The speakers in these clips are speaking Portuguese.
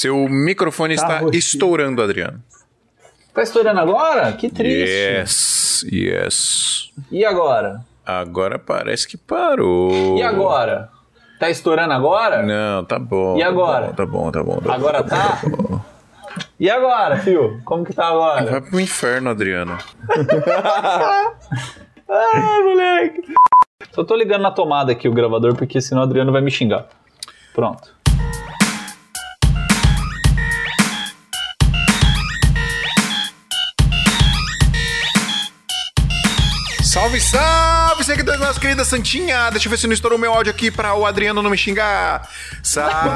Seu microfone Tá está roxinho. estourando, Adriano. Tá estourando agora? Que triste. Yes, yes. E agora? Agora parece que parou. E agora? Tá estourando agora? Não, tá bom. E tá agora? bom, Tá bom, tá bom. tá bom, Agora tá tá? bom. E agora, fio? Como que tá agora? Vai pro inferno, Adriano. Ai, moleque. Só tô ligando na tomada aqui o gravador, porque senão o Adriano vai me xingar. Pronto. Salve, salve, seguidores nossa querida Santinha. Deixa eu ver se não estourou meu áudio aqui pra o Adriano não me xingar. Salve,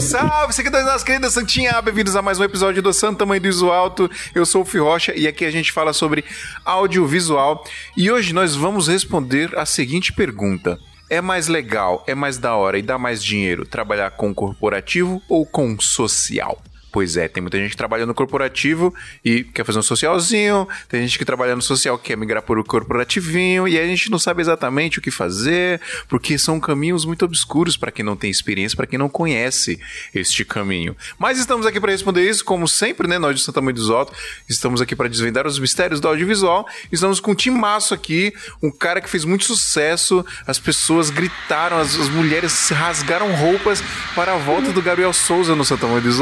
salve, seguidores nossa querida Santinha. Bem-vindos a mais um episódio do Santo Tamanho do Iso Alto. Eu sou o Fih Rocha e aqui a gente fala sobre audiovisual. E hoje nós vamos responder a seguinte pergunta. É mais legal, é mais da hora e dá mais dinheiro trabalhar com corporativo ou com social? Pois é, tem muita gente que trabalha no corporativo e quer fazer um socialzinho, tem gente que trabalha no social que quer migrar por o corporativinho, e a gente não sabe exatamente o que fazer, porque são caminhos muito obscuros para quem não tem experiência, para quem não conhece este caminho. Mas estamos aqui para responder isso, como sempre, né? Nós de Santa Mãe dos Alto, estamos aqui para desvendar os mistérios do audiovisual. Estamos com um timaço aqui, um cara que fez muito sucesso, as pessoas gritaram, as, as mulheres rasgaram roupas para a volta do Gabriel Souza no Santa Mãe dos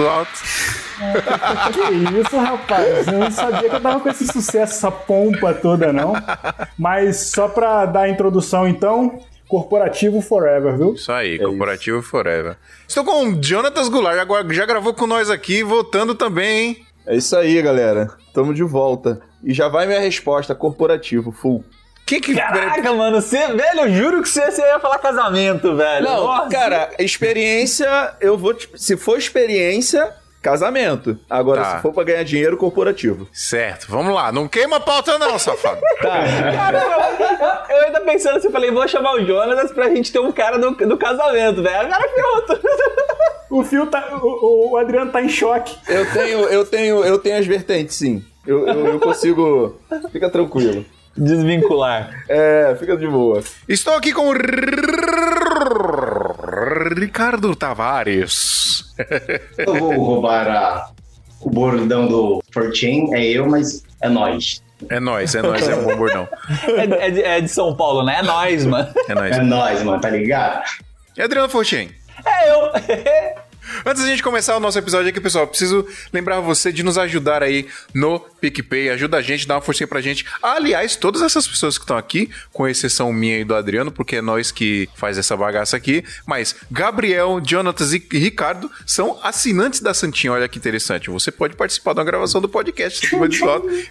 Alto. Que isso, rapaz? Eu não sabia que eu tava com esse sucesso, essa pompa toda, não. Mas só pra dar a introdução, então, corporativo forever, viu? Isso aí, Corporativo Forever. Estou com o Jonatas Goulart, agora já gravou com nós aqui, voltando também, hein? É isso aí, galera. Tamo de volta. E já vai minha resposta, corporativo, full. Quem que. Caraca, mano, você, velho, eu juro que você, você ia falar casamento, velho. Não, Nossa. cara, experiência, eu vou. te- Se for experiência, casamento. Agora, Tá. se for pra ganhar dinheiro, corporativo. Certo, vamos lá. Não queima a pauta, não, safado. Cara, eu, eu ainda pensando assim, eu falei, vou chamar o Jonas pra gente ter um cara do, do casamento, velho. Agora ferrou tudo. O Fio tá. O, o Adriano tá em choque. Eu tenho, eu tenho, eu tenho as vertentes, sim. Eu, eu, eu consigo. Fica tranquilo. Desvincular. É, fica de boa. Estou aqui com o Ricardo Tavares. Eu vou roubar a- o bordão do Fortin, é eu, mas é nós. É nóis, é nóis, é um bom bordão. É, de- é de, é de São Paulo, né? É nós, mano. É nóis. É nós, mano, tá ligado? E Adriano Fortin. É eu. Antes da gente começar o nosso episódio aqui, pessoal, preciso lembrar você de nos ajudar aí no PicPay. Ajuda a gente, dá uma forcinha pra gente. Aliás, todas essas pessoas que estão aqui, com exceção minha e do Adriano, porque é nós que faz essa bagaça aqui, mas Gabriel, Jonatas e Ricardo são assinantes da Santinha. Olha que interessante. Você pode participar da gravação do podcast.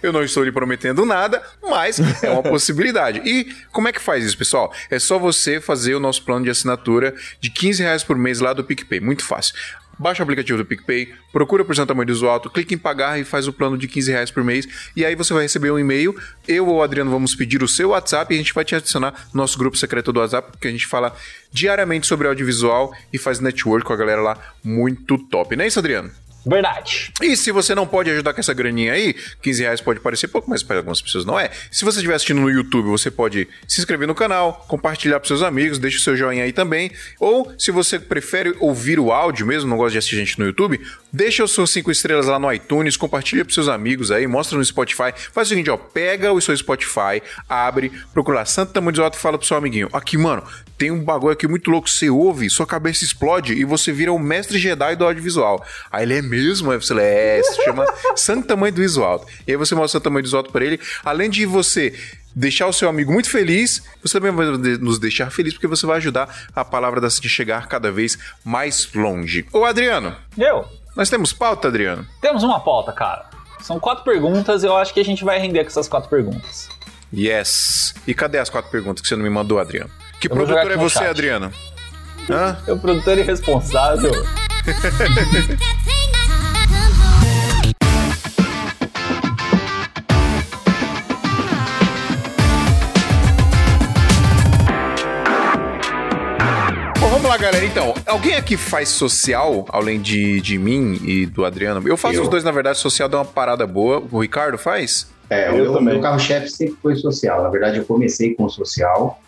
Eu não estou lhe prometendo nada, mas é uma possibilidade. E como é que faz isso, pessoal? É só você fazer o nosso plano de assinatura de 15 reais por mês lá do PicPay. Muito fácil. Baixa o aplicativo do PicPay, procura por Santa Mãe do Iso Alto, clica em pagar e faz o plano de 15 reais por mês. E aí você vai receber um e-mail. Eu ou o Adriano vamos pedir o seu WhatsApp e a gente vai te adicionar no nosso grupo secreto do WhatsApp, porque a gente fala diariamente sobre audiovisual e faz network com a galera lá muito top. Não é isso, Adriano? Verdade. E se você não pode ajudar com essa graninha aí, 15 reais pode parecer pouco, mas para algumas pessoas não é. Se você estiver assistindo no YouTube, você pode se inscrever no canal, compartilhar para seus amigos, deixa o seu joinha aí também. Ou se você prefere ouvir o áudio mesmo, não gosta de assistir gente no YouTube, deixa os seus 5 estrelas lá no iTunes, compartilha para seus amigos aí, mostra no Spotify. Faz o seguinte, ó, pega o seu Spotify, abre, procura lá Santa Tamanho de Alto e fala pro seu amiguinho, aqui, mano, tem um bagulho aqui muito louco, você ouve, sua cabeça explode e você vira o mestre Jedi do audiovisual. Aí ele é mesmo, aí você é, se chama Santo Tamanho do Iso Alto. E aí você mostra o tamanho do Iso Alto pra ele, além de você deixar o seu amigo muito feliz, você também vai nos deixar feliz porque você vai ajudar a palavra da Cintia chegar cada vez mais longe. Ô Adriano, Eu. Nós temos pauta, Adriano? Temos uma pauta, cara. São quatro perguntas, eu acho que a gente vai render com essas quatro perguntas. Yes. E cadê as quatro perguntas que você não me mandou, Adriano? Que Eu produtor é você, chat. Adriano? Hã? Eu, produtor irresponsável. vamos lá, galera. Então, alguém aqui faz social, além de, de mim e do Adriano? Eu faço Eu. os dois, na verdade. Social dá uma parada boa. O Ricardo faz? É, o Eu meu, também. meu carro-chefe sempre foi social. Na verdade, eu comecei com social.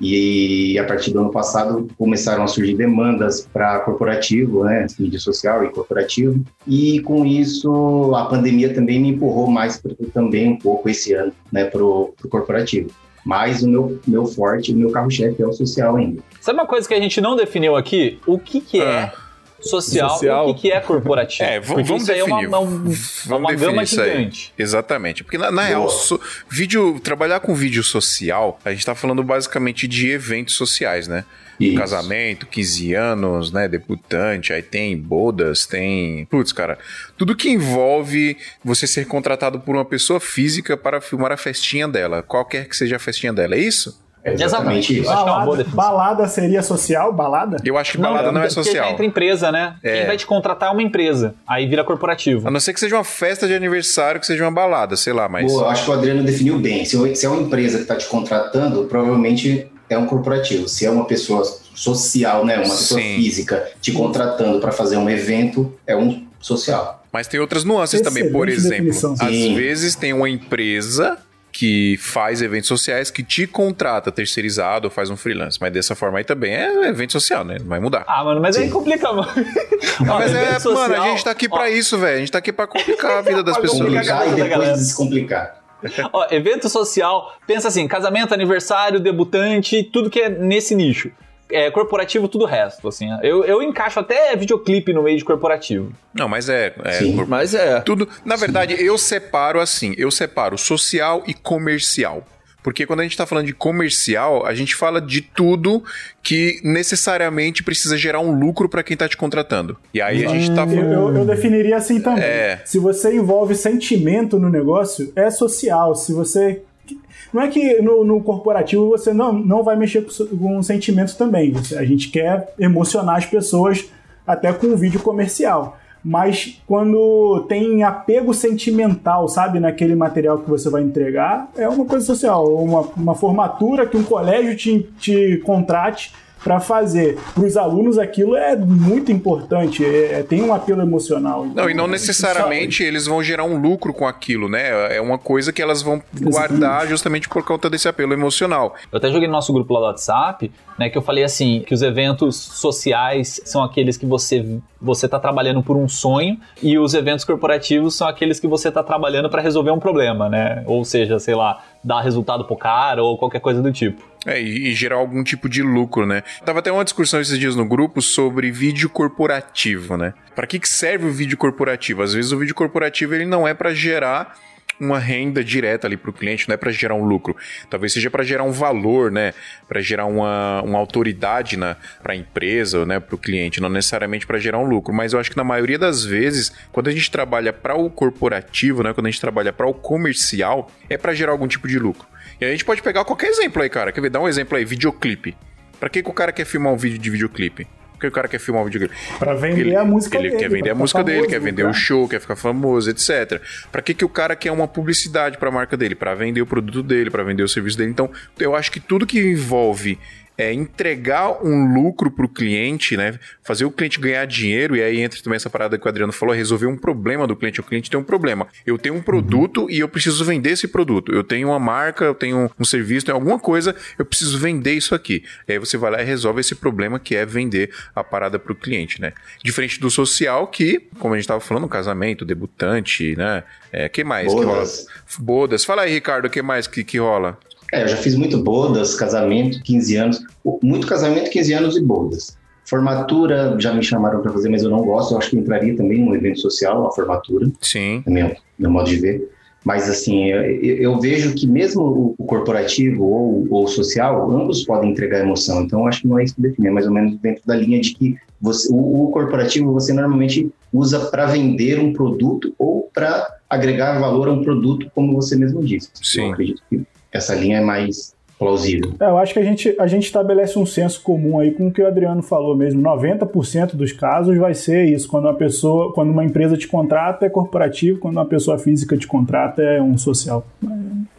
E a partir do ano passado começaram a surgir demandas para corporativo, né, mídia social e corporativo. E com isso a pandemia também me empurrou mais pra, também um pouco esse ano, né, para o corporativo. Mas o meu, meu forte, o meu carro-chefe é o social ainda. Sabe uma coisa que a gente não definiu aqui? O que, que é Ah. Social, Social. e o que, que é corporativo? É, vamos aí é uma, definir. uma, um- Vamos uma definir gama isso aí. gigante. Exatamente. Porque, na, na real, so- vídeo, trabalhar com vídeo social, a gente tá falando basicamente de eventos sociais, né? Isso. Casamento, 15 anos, né? Debutante, aí tem bodas, tem. Putz, cara. Tudo que envolve você ser contratado por uma pessoa física para filmar a festinha dela, qualquer que seja a festinha dela, é isso? É exatamente Exatamente. isso. Acho que é uma boa Balada, balada seria social? Balada? Eu acho que balada não, é porque social. já entra empresa, né? É. Quem vai te contratar é uma empresa. Aí vira corporativo. A não ser que seja uma festa de aniversário, que seja uma balada, sei lá, mas. Boa, eu acho que o Adriano definiu bem. Se, é uma empresa que está te contratando, provavelmente é um corporativo. Se é uma pessoa social, né, uma pessoa Sim. física te contratando para fazer um evento, é um social. Mas tem outras nuances também. Por Excelente exemplo, definição. às Sim. vezes tem uma empresa que faz eventos sociais que te contrata terceirizado ou faz um freelance. Mas dessa forma aí também é evento social, né? Não vai mudar. Ah, mano, mas aí Sim. complica, mano. Não, mas é, Evento mano, a social- gente tá aqui ó, pra isso, velho. A gente tá aqui pra complicar a vida das pessoas. complicar e depois galera. descomplicar. Ó, evento social, pensa assim, casamento, aniversário, debutante, tudo que é nesse nicho. É, corporativo, tudo o resto, assim. Eu, eu encaixo até videoclipe no meio de corporativo. Não, mas é. é Sim. cor- Mas é. Tudo. Na verdade, eu separo assim: eu separo social e comercial. Porque quando a gente tá falando de comercial, a gente fala de tudo que necessariamente precisa gerar um lucro pra quem tá te contratando. E aí a gente tá Eu, falando. eu- eu definiria assim também. É. Se você envolve sentimento no negócio, é social. Se você. Não é que no, no corporativo você não, não vai mexer com, so- com sentimento também. A gente quer emocionar as pessoas até com um vídeo comercial. Mas quando tem apego sentimental, sabe, naquele material que você vai entregar, é uma coisa social. Uma, uma formatura que um colégio te, te contrate para fazer. Para os alunos, aquilo é muito importante, é- é- tem um apelo emocional. Não, e não necessariamente eles vão gerar um lucro com aquilo, né? É uma coisa que elas vão guardar justamente por conta desse apelo emocional. Eu até joguei no nosso grupo lá do WhatsApp, né, que eu falei assim, que os eventos sociais são aqueles que você você tá trabalhando por um sonho e os eventos corporativos são aqueles que você tá trabalhando para resolver um problema, né? Ou seja, sei lá, dar resultado pro cara ou qualquer coisa do tipo. É, e, gerar algum tipo de lucro, né? Tava até uma discussão esses dias no grupo sobre vídeo corporativo, né? Para que, que serve o vídeo corporativo? Às vezes o vídeo corporativo ele não é para gerar uma renda direta ali para o cliente, não é para gerar um lucro. Talvez seja para gerar um valor, né? Para gerar uma, uma autoridade para a empresa, né? Para o cliente, não necessariamente para gerar um lucro. Mas eu acho que na maioria das vezes, quando a gente trabalha para o corporativo, né? Quando a gente trabalha para o comercial, é para gerar algum tipo de lucro. E a gente pode pegar qualquer exemplo aí, cara. Quer ver? Dá um exemplo aí, videoclipe. Pra que, que o cara quer filmar um vídeo de videoclipe? Por que o cara quer filmar um videoclipe? Pra vender ele, a música ele dele, quer vender a música dele, famoso, quer vender cara. o show, quer ficar famoso, etc. Pra que, que o cara quer uma publicidade pra marca dele? Pra vender o produto dele, pra vender o serviço dele. Então, eu acho que tudo que envolve é, entregar um lucro pro cliente, né? Fazer o cliente ganhar dinheiro, e aí entra também essa parada que o Adriano falou, resolver um problema do cliente. O cliente tem um problema. Eu tenho um produto e eu preciso vender esse produto. Eu tenho uma marca, eu tenho um serviço, tenho alguma coisa, eu preciso vender isso aqui. E aí você vai lá e resolve esse problema que é vender a parada pro cliente, né? Diferente do social, que, como a gente tava falando, casamento, debutante, né? É, que mais que rola? Bodas. Bodas. Fala aí, Ricardo, o que mais que, que rola? É, eu já fiz muito bodas, casamento, 15 anos. Muito casamento, 15 anos e bodas. Formatura, já me chamaram para fazer, mas eu não gosto. Eu acho que entraria também num evento social, a formatura, Sim. no meu, meu modo de ver. Mas, assim, eu, eu vejo que mesmo o, corporativo ou o social, ambos podem entregar emoção. Então, eu acho que não é isso que define, é mais ou menos dentro da linha de que você, o, o corporativo você normalmente usa para vender um produto ou para agregar valor a um produto, como você mesmo disse. Sim. Eu acredito que essa linha é mais plausível. É, eu acho que a gente, a gente estabelece um senso comum aí com o que o Adriano falou mesmo. 90% dos casos vai ser isso. Quando uma pessoa, quando uma empresa te contrata é corporativo, quando uma pessoa física te contrata é um social.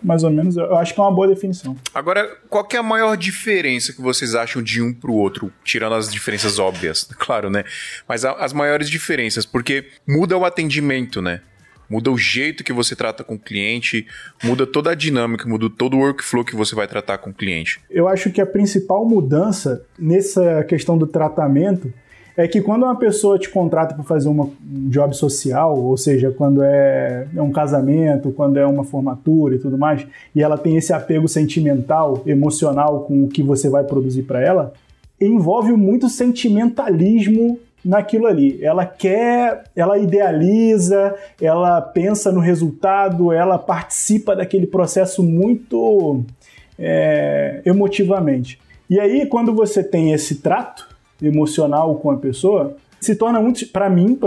Mais ou menos, eu acho que é uma boa definição. Agora, qual que é a maior diferença que vocês acham de um pro outro? Tirando as diferenças óbvias, claro, né? Mas a- as maiores diferenças, porque muda o atendimento, né? Muda o jeito que você trata com o cliente, muda toda a dinâmica, muda todo o workflow que você vai tratar com o cliente. Eu acho que a principal mudança nessa questão do tratamento é que quando uma pessoa te contrata para fazer uma, um job social, ou seja, quando é, é, um casamento, quando é uma formatura e tudo mais, e ela tem esse apego sentimental, emocional com o que você vai produzir para ela, envolve muito sentimentalismo naquilo ali. Ela quer, ela idealiza, ela pensa no resultado, ela participa daquele processo muito é, emotivamente. E aí, quando você tem esse trato, emocional com a pessoa, se torna muito, para mim,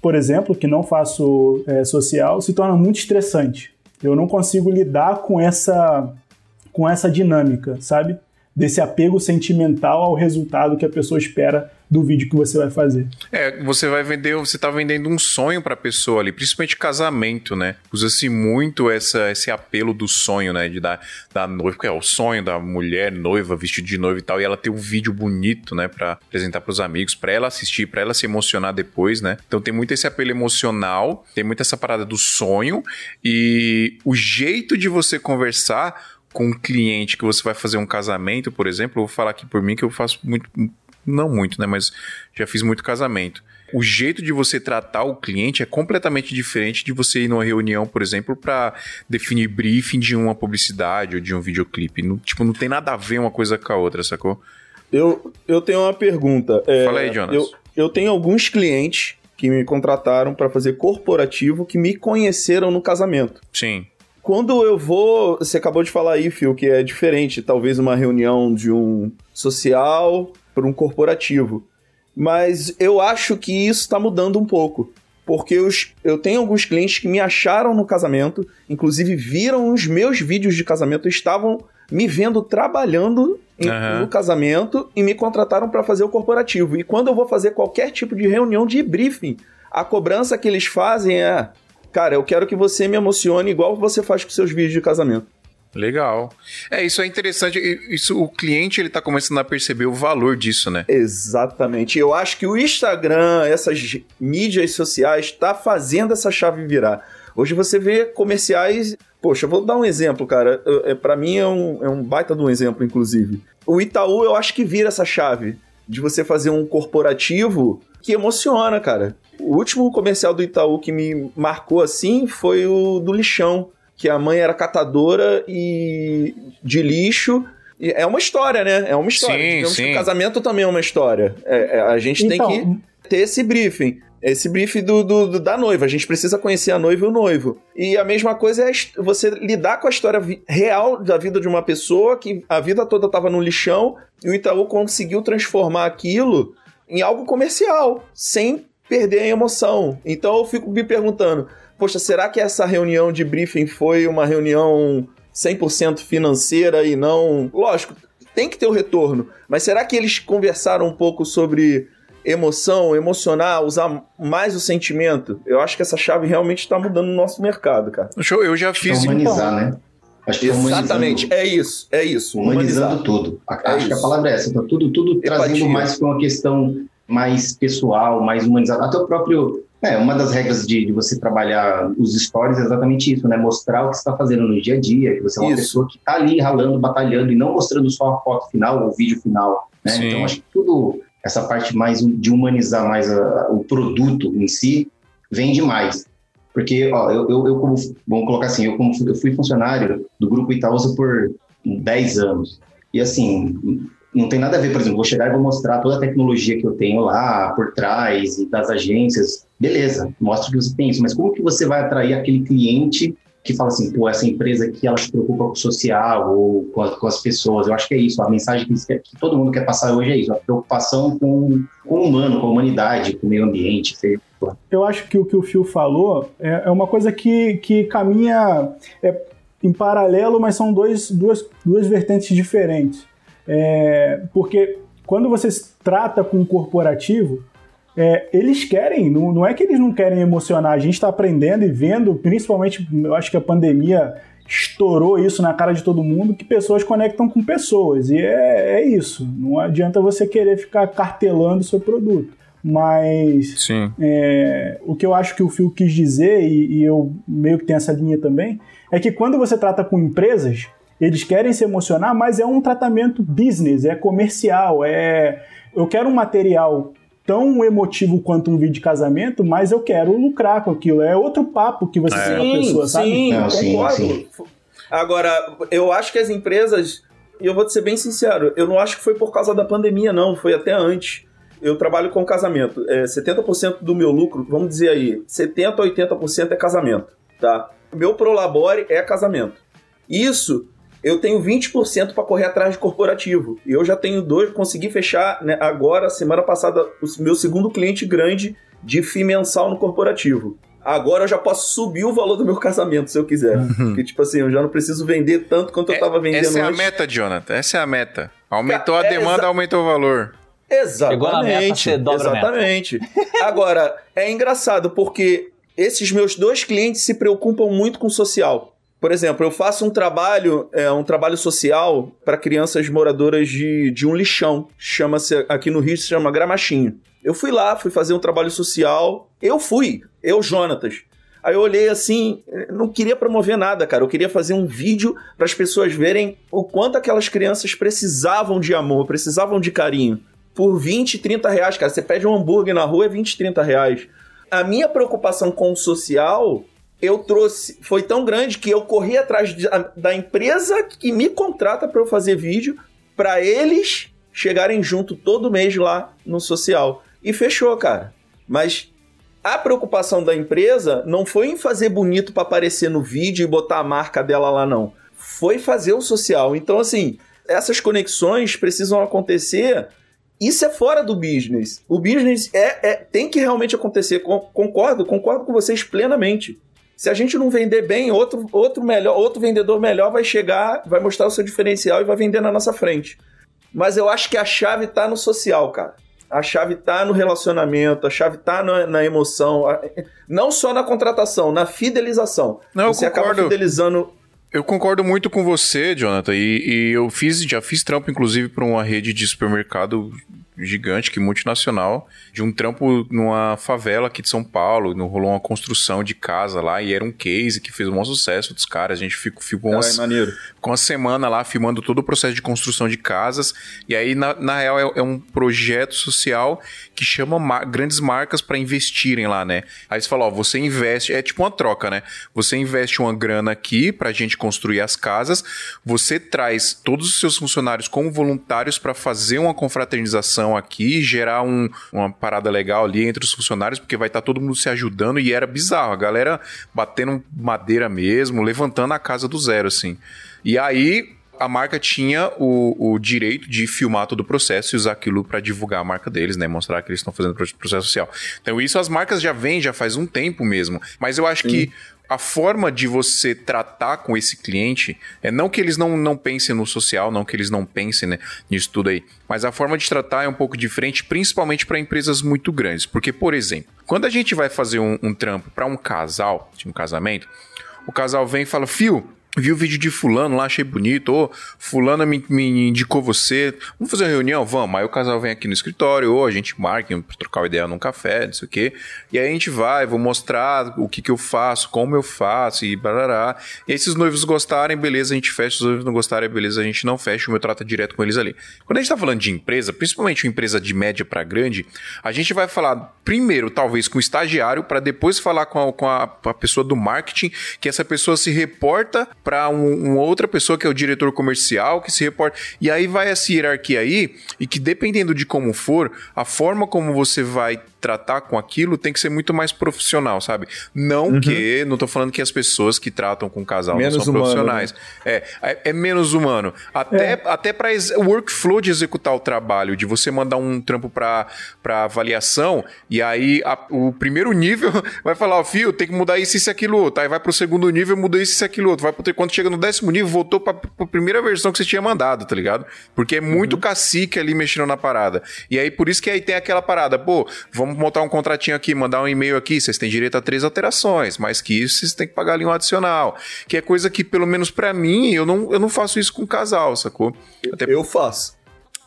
por exemplo, que não faço é, social, se torna muito estressante. Eu não consigo lidar com essa, com essa dinâmica, sabe? Desse apego sentimental ao resultado que a pessoa espera do vídeo que você vai fazer. É, você vai vender, você tá vendendo um sonho para a pessoa ali, principalmente casamento, né? Usa-se muito essa, esse apelo do sonho, né? De dar da noiva, porque é o sonho da mulher noiva, vestido de noiva e tal, e ela ter um vídeo bonito, né, para apresentar para os amigos, para ela assistir, para ela se emocionar depois, né? Então tem muito esse apelo emocional, tem muito essa parada do sonho e o jeito de você conversar com um cliente que você vai fazer um casamento, por exemplo, eu vou falar aqui por mim que eu faço muito não muito, né? Mas já fiz muito casamento. O jeito de você tratar o cliente é completamente diferente de você ir numa reunião, por exemplo, para definir briefing de uma publicidade ou de um videoclipe. Não, tipo, não tem nada a ver uma coisa com a outra, sacou? Eu, eu tenho uma pergunta. É, Fala aí, Jonas. Eu, eu tenho alguns clientes que me contrataram para fazer corporativo que me conheceram no casamento. Sim. Quando eu vou. Você acabou de falar aí, Phil, que é diferente. Talvez uma reunião de um social para um corporativo. Mas eu acho que isso está mudando um pouco. Porque os, eu tenho alguns clientes que me acharam no casamento, inclusive viram os meus vídeos de casamento, estavam me vendo trabalhando em, uhum. no casamento e me contrataram para fazer o corporativo. E quando eu vou fazer qualquer tipo de reunião de briefing, a cobrança que eles fazem é: cara, eu quero que você me emocione igual você faz com seus vídeos de casamento. Legal. É, isso é interessante. Isso, o cliente ele tá começando a perceber o valor disso, né? Exatamente. Eu acho que o Instagram, essas mídias sociais, está fazendo essa chave virar. Hoje você vê comerciais. Poxa, eu vou dar um exemplo, cara. É, para mim é um, é um baita de um exemplo, inclusive. O Itaú, eu acho que vira essa chave de você fazer um corporativo que emociona, cara. O último comercial do Itaú que me marcou assim foi o do lixão que a mãe era catadora e de lixo. E é uma história, né? É uma história. Sim, Digamos sim. que o casamento também é uma história. É, é, a gente então, tem que ter esse briefing. Esse briefing do, do, do, da noiva. A gente precisa conhecer a noiva e o noivo. E a mesma coisa é você lidar com a história real da vida de uma pessoa que a vida toda estava no lixão e o Itaú conseguiu transformar aquilo em algo comercial, sem perder a emoção. Então eu fico me perguntando, poxa, será que essa reunião de briefing foi uma reunião 100% financeira e não. Lógico, tem que ter o retorno, mas será que eles conversaram um pouco sobre emoção, emocionar, usar mais o sentimento? Eu acho que essa chave realmente está mudando no nosso mercado, cara. Eu já fiz. Humanizar, né? Acho que Exatamente, é isso, é isso. Humanizando humanizar. tudo. É acho isso. que a palavra é essa, tá tudo, tudo trazendo mais para uma questão mais pessoal, mais humanizada. Até o próprio é, uma das regras de, de, você trabalhar os stories é exatamente isso, né? Mostrar o que você está fazendo no dia a dia, que você é uma isso. pessoa que está ali ralando, batalhando, e não mostrando só a foto final ou o vídeo final, né? Então, acho que tudo, essa parte mais de humanizar mais a, o produto em si, vem demais. Porque, ó, eu, eu, eu, como, vamos colocar assim, eu, como, eu fui funcionário do Grupo Itaúsa por 10 anos. E, assim, não tem nada a ver, por exemplo, vou chegar e vou mostrar toda a tecnologia que eu tenho lá por trás e das agências. Beleza, mostra que você tem isso, mas como que você vai atrair aquele cliente que fala assim, pô, essa empresa aqui, ela se preocupa com o social ou com, a, com as pessoas. Eu acho que é isso, a mensagem que, que, todo mundo quer passar hoje é isso, a preocupação com, com o humano, com a humanidade, com o meio ambiente. Eu acho que o que o Phil falou é, é uma coisa que, que caminha é, em paralelo, mas são dois, duas, duas vertentes diferentes. É, porque quando você trata com um corporativo, é, eles querem, não, não é que eles não querem emocionar, a gente está aprendendo e vendo, principalmente, eu acho que a pandemia estourou isso na cara de todo mundo, que pessoas conectam com pessoas, e é, é isso, não adianta você querer ficar cartelando o seu produto. Mas é, o que eu acho que o Phil quis dizer, e, e eu meio que tenho essa linha também, é que quando você trata com empresas, eles querem se emocionar, mas é um tratamento business, é comercial, é eu quero um material tão emotivo quanto um vídeo de casamento, mas eu quero lucrar com aquilo. É outro papo que você é. tem com a pessoa, sabe? Sim, Não, sim, sim. Agora, eu acho que as empresas, e eu vou te ser bem sincero, eu não acho que foi por causa da pandemia, não, foi até antes. Eu trabalho com casamento. É, 70% do meu lucro, vamos dizer aí, 70% a 80% é casamento, tá? Meu prolabore é casamento. Isso eu tenho 20% para correr atrás de corporativo. E eu já tenho dois, consegui fechar né, agora, semana passada, o meu segundo cliente grande de FII mensal no corporativo. Agora eu já posso subir o valor do meu casamento, se eu quiser. Uhum. Porque, tipo assim, eu já não preciso vender tanto quanto é, eu tava vendendo Essa é antes. a meta, Jonathan. Essa é a meta. Aumentou a é, demanda, aumentou o valor. Exatamente. Meta, exatamente. Agora, é engraçado porque esses meus dois clientes se preocupam muito com o social. Por exemplo, eu faço um trabalho, é, um trabalho social para crianças moradoras de, de um lixão. Chama-se, aqui no Rio se chama Gramachinho. Eu fui lá, fui fazer um trabalho social. Eu fui, eu, Jonatas. Aí eu olhei assim, não queria promover nada, cara. Eu queria fazer um vídeo para as pessoas verem o quanto aquelas crianças precisavam de amor, precisavam de carinho. Por 20, 30 reais, cara. Você pede um hambúrguer na rua, é 20, 30 reais. A minha preocupação com o social eu trouxe, foi tão grande que eu corri atrás de, da empresa que me contrata para eu fazer vídeo, para eles chegarem junto todo mês lá no social. E fechou, cara. Mas a preocupação da empresa não foi em fazer bonito para aparecer no vídeo e botar a marca dela lá, não. Foi fazer o social. Então, assim, essas conexões precisam acontecer. Isso é fora do business. O business é, é tem que realmente acontecer. Concordo, concordo com vocês plenamente. Se a gente não vender bem, outro, outro, melhor, outro vendedor melhor vai chegar, vai mostrar o seu diferencial e vai vender na nossa frente. Mas eu acho que a chave está no social, cara. A chave está no relacionamento, a chave está na, na, emoção, não só na contratação, na fidelização. Não, você acaba fidelizando. Eu concordo muito com você, Jonathan, e, e eu fiz, já fiz trampo, inclusive, para uma rede de supermercado gigante, que multinacional, de um trampo numa favela aqui de São Paulo. No, rolou uma construção de casa lá e era um case que fez um bom sucesso dos caras. A gente ficou, ficou umas, com uma semana lá filmando todo o processo de construção de casas. E aí, na, na real, é, é um projeto social que chama ma grandes marcas para investirem lá, né? Aí você fala, ó, você investe, é tipo uma troca, né? Você investe uma grana aqui pra gente construir as casas, você traz todos os seus funcionários como voluntários para fazer uma confraternização aqui, gerar um, uma parada legal ali entre os funcionários, porque vai estar tá todo mundo se ajudando e era bizarro. A galera batendo madeira mesmo, levantando a casa do zero, assim. E aí a marca tinha o, o direito de filmar todo o processo e usar aquilo para divulgar a marca deles, né? Mostrar que eles estão fazendo processo social. Então, isso as marcas já vêm já faz um tempo mesmo. Mas eu acho Sim. que a forma de você tratar com esse cliente é não que eles não, não pensem no social, não que eles não pensem né, nisso tudo aí, mas a forma de tratar é um pouco diferente, principalmente para empresas muito grandes. Porque, por exemplo, quando a gente vai fazer um, um trampo para um casal, de um casamento, o casal vem e fala: Fio, Vi o vídeo de fulano lá, achei bonito. Ô, fulano me, me, indicou você. Vamos fazer uma reunião? Vamos. Aí o casal vem aqui no escritório, ou a gente marca pra trocar uma ideia num café, não sei o quê. E aí a gente vai, vou mostrar o que que eu faço, como eu faço e barará. E aí se os noivos gostarem, beleza, a gente fecha. Se os noivos não gostarem, beleza, a gente não fecha. O meu trato é direto com eles ali. Quando a gente tá falando de empresa, principalmente uma empresa de média para grande, a gente vai falar primeiro, talvez, com o estagiário, para depois falar com, a, com a, a pessoa do marketing, que essa pessoa se reporta para um, uma outra pessoa que é o diretor comercial que se reporta. E aí vai essa hierarquia aí, e que dependendo de como for, a forma como você vai tratar com aquilo tem que ser muito mais profissional, sabe? Não uhum. que, não tô falando que as pessoas que tratam com casal menos não são humano, profissionais. Né? É, é, é, menos humano. Até, é. até para o workflow de executar o trabalho, de você mandar um trampo para avaliação, e aí a, o primeiro nível vai falar, ó, oh, fio, tem que mudar isso, isso e aquilo outro. Aí vai pro segundo nível, muda isso, isso e aquilo outro. Vai pro, quando chega no décimo nível, voltou pra, pra primeira versão que você tinha mandado, tá ligado? Porque é muito uhum. cacique ali mexendo na parada. E aí, por isso que aí tem aquela parada, pô, vamos vamos montar um contratinho aqui, mandar um e-mail aqui, vocês têm direito a três alterações, mais que isso, vocês têm que pagar ali um adicional. Que é coisa que, pelo menos para mim, eu não, eu não faço isso com casal, sacou? Até... Eu faço.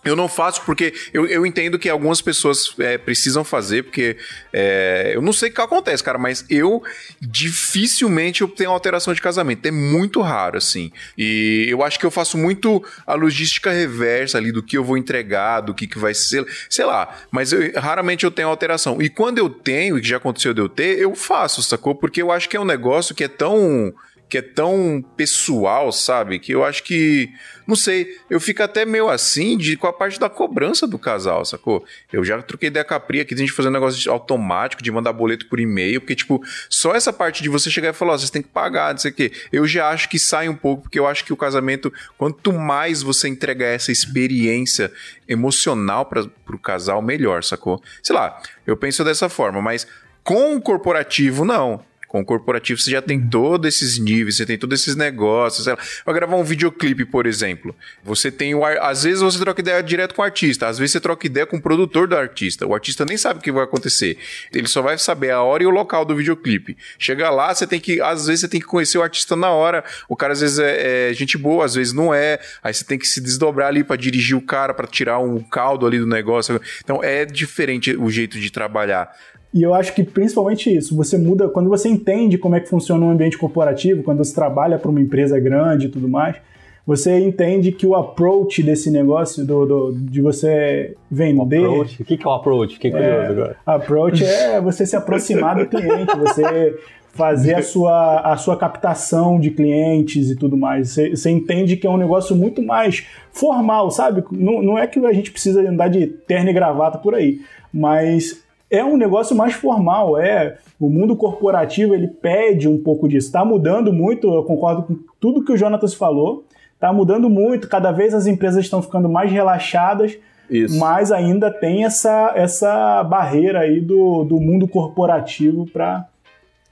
Eu não faço porque eu, eu entendo que algumas pessoas é, precisam fazer, porque é, eu não sei o que acontece, cara, mas eu dificilmente eu tenho alteração de casamento. É muito raro, assim. E eu acho que eu faço muito a logística reversa ali do que eu vou entregar, do que, que vai ser, sei lá. Mas eu, raramente eu tenho alteração. E quando eu tenho, e que já aconteceu de eu ter, eu faço, sacou? Porque eu acho que é um negócio que é tão que é tão pessoal, sabe? Que eu acho que. Não sei, eu fico até meio assim de, com a parte da cobrança do casal, sacou? Eu já troquei ideia com a Pri aqui de a gente fazer um negócio automático, de mandar boleto por e-mail, porque, tipo, só essa parte de você chegar e falar, ó, vocês têm que pagar, não sei o quê. Eu já acho que sai um pouco, porque eu acho que o casamento, quanto mais você entregar essa experiência emocional para pro casal, melhor, sacou? Sei lá, eu penso dessa forma, mas com o corporativo, não. Com o corporativo você já tem todos esses níveis, você tem todos esses negócios. Vai gravar um videoclipe, por exemplo. Você tem o. Às vezes você troca ideia direto com o artista, às vezes você troca ideia com o produtor do artista. O artista nem sabe o que vai acontecer. Ele só vai saber a hora e o local do videoclipe. Chega lá, você tem que. Às vezes você tem que conhecer o artista na hora. O cara às vezes é, é gente boa, às vezes não é. Aí você tem que se desdobrar ali para dirigir o cara, para tirar um caldo ali do negócio. Então é diferente o jeito de trabalhar. E eu acho que principalmente isso, você muda quando você entende como é que funciona um ambiente corporativo, quando você trabalha para uma empresa grande e tudo mais, você entende que o approach desse negócio do, do de você vender. O, o que, que é o approach? Fiquei curioso é, agora. Approach é você se aproximar do cliente, você fazer a sua, a sua captação de clientes e tudo mais. Você, você entende que é um negócio muito mais formal, sabe? Não, não é que a gente precisa andar de terno e gravata por aí, mas é um negócio mais formal, é o mundo corporativo ele pede um pouco disso. Está mudando muito, eu concordo com tudo que o Jonatas falou. Está mudando muito, cada vez as empresas estão ficando mais relaxadas, Isso. mas ainda tem essa, essa barreira aí do, do mundo corporativo para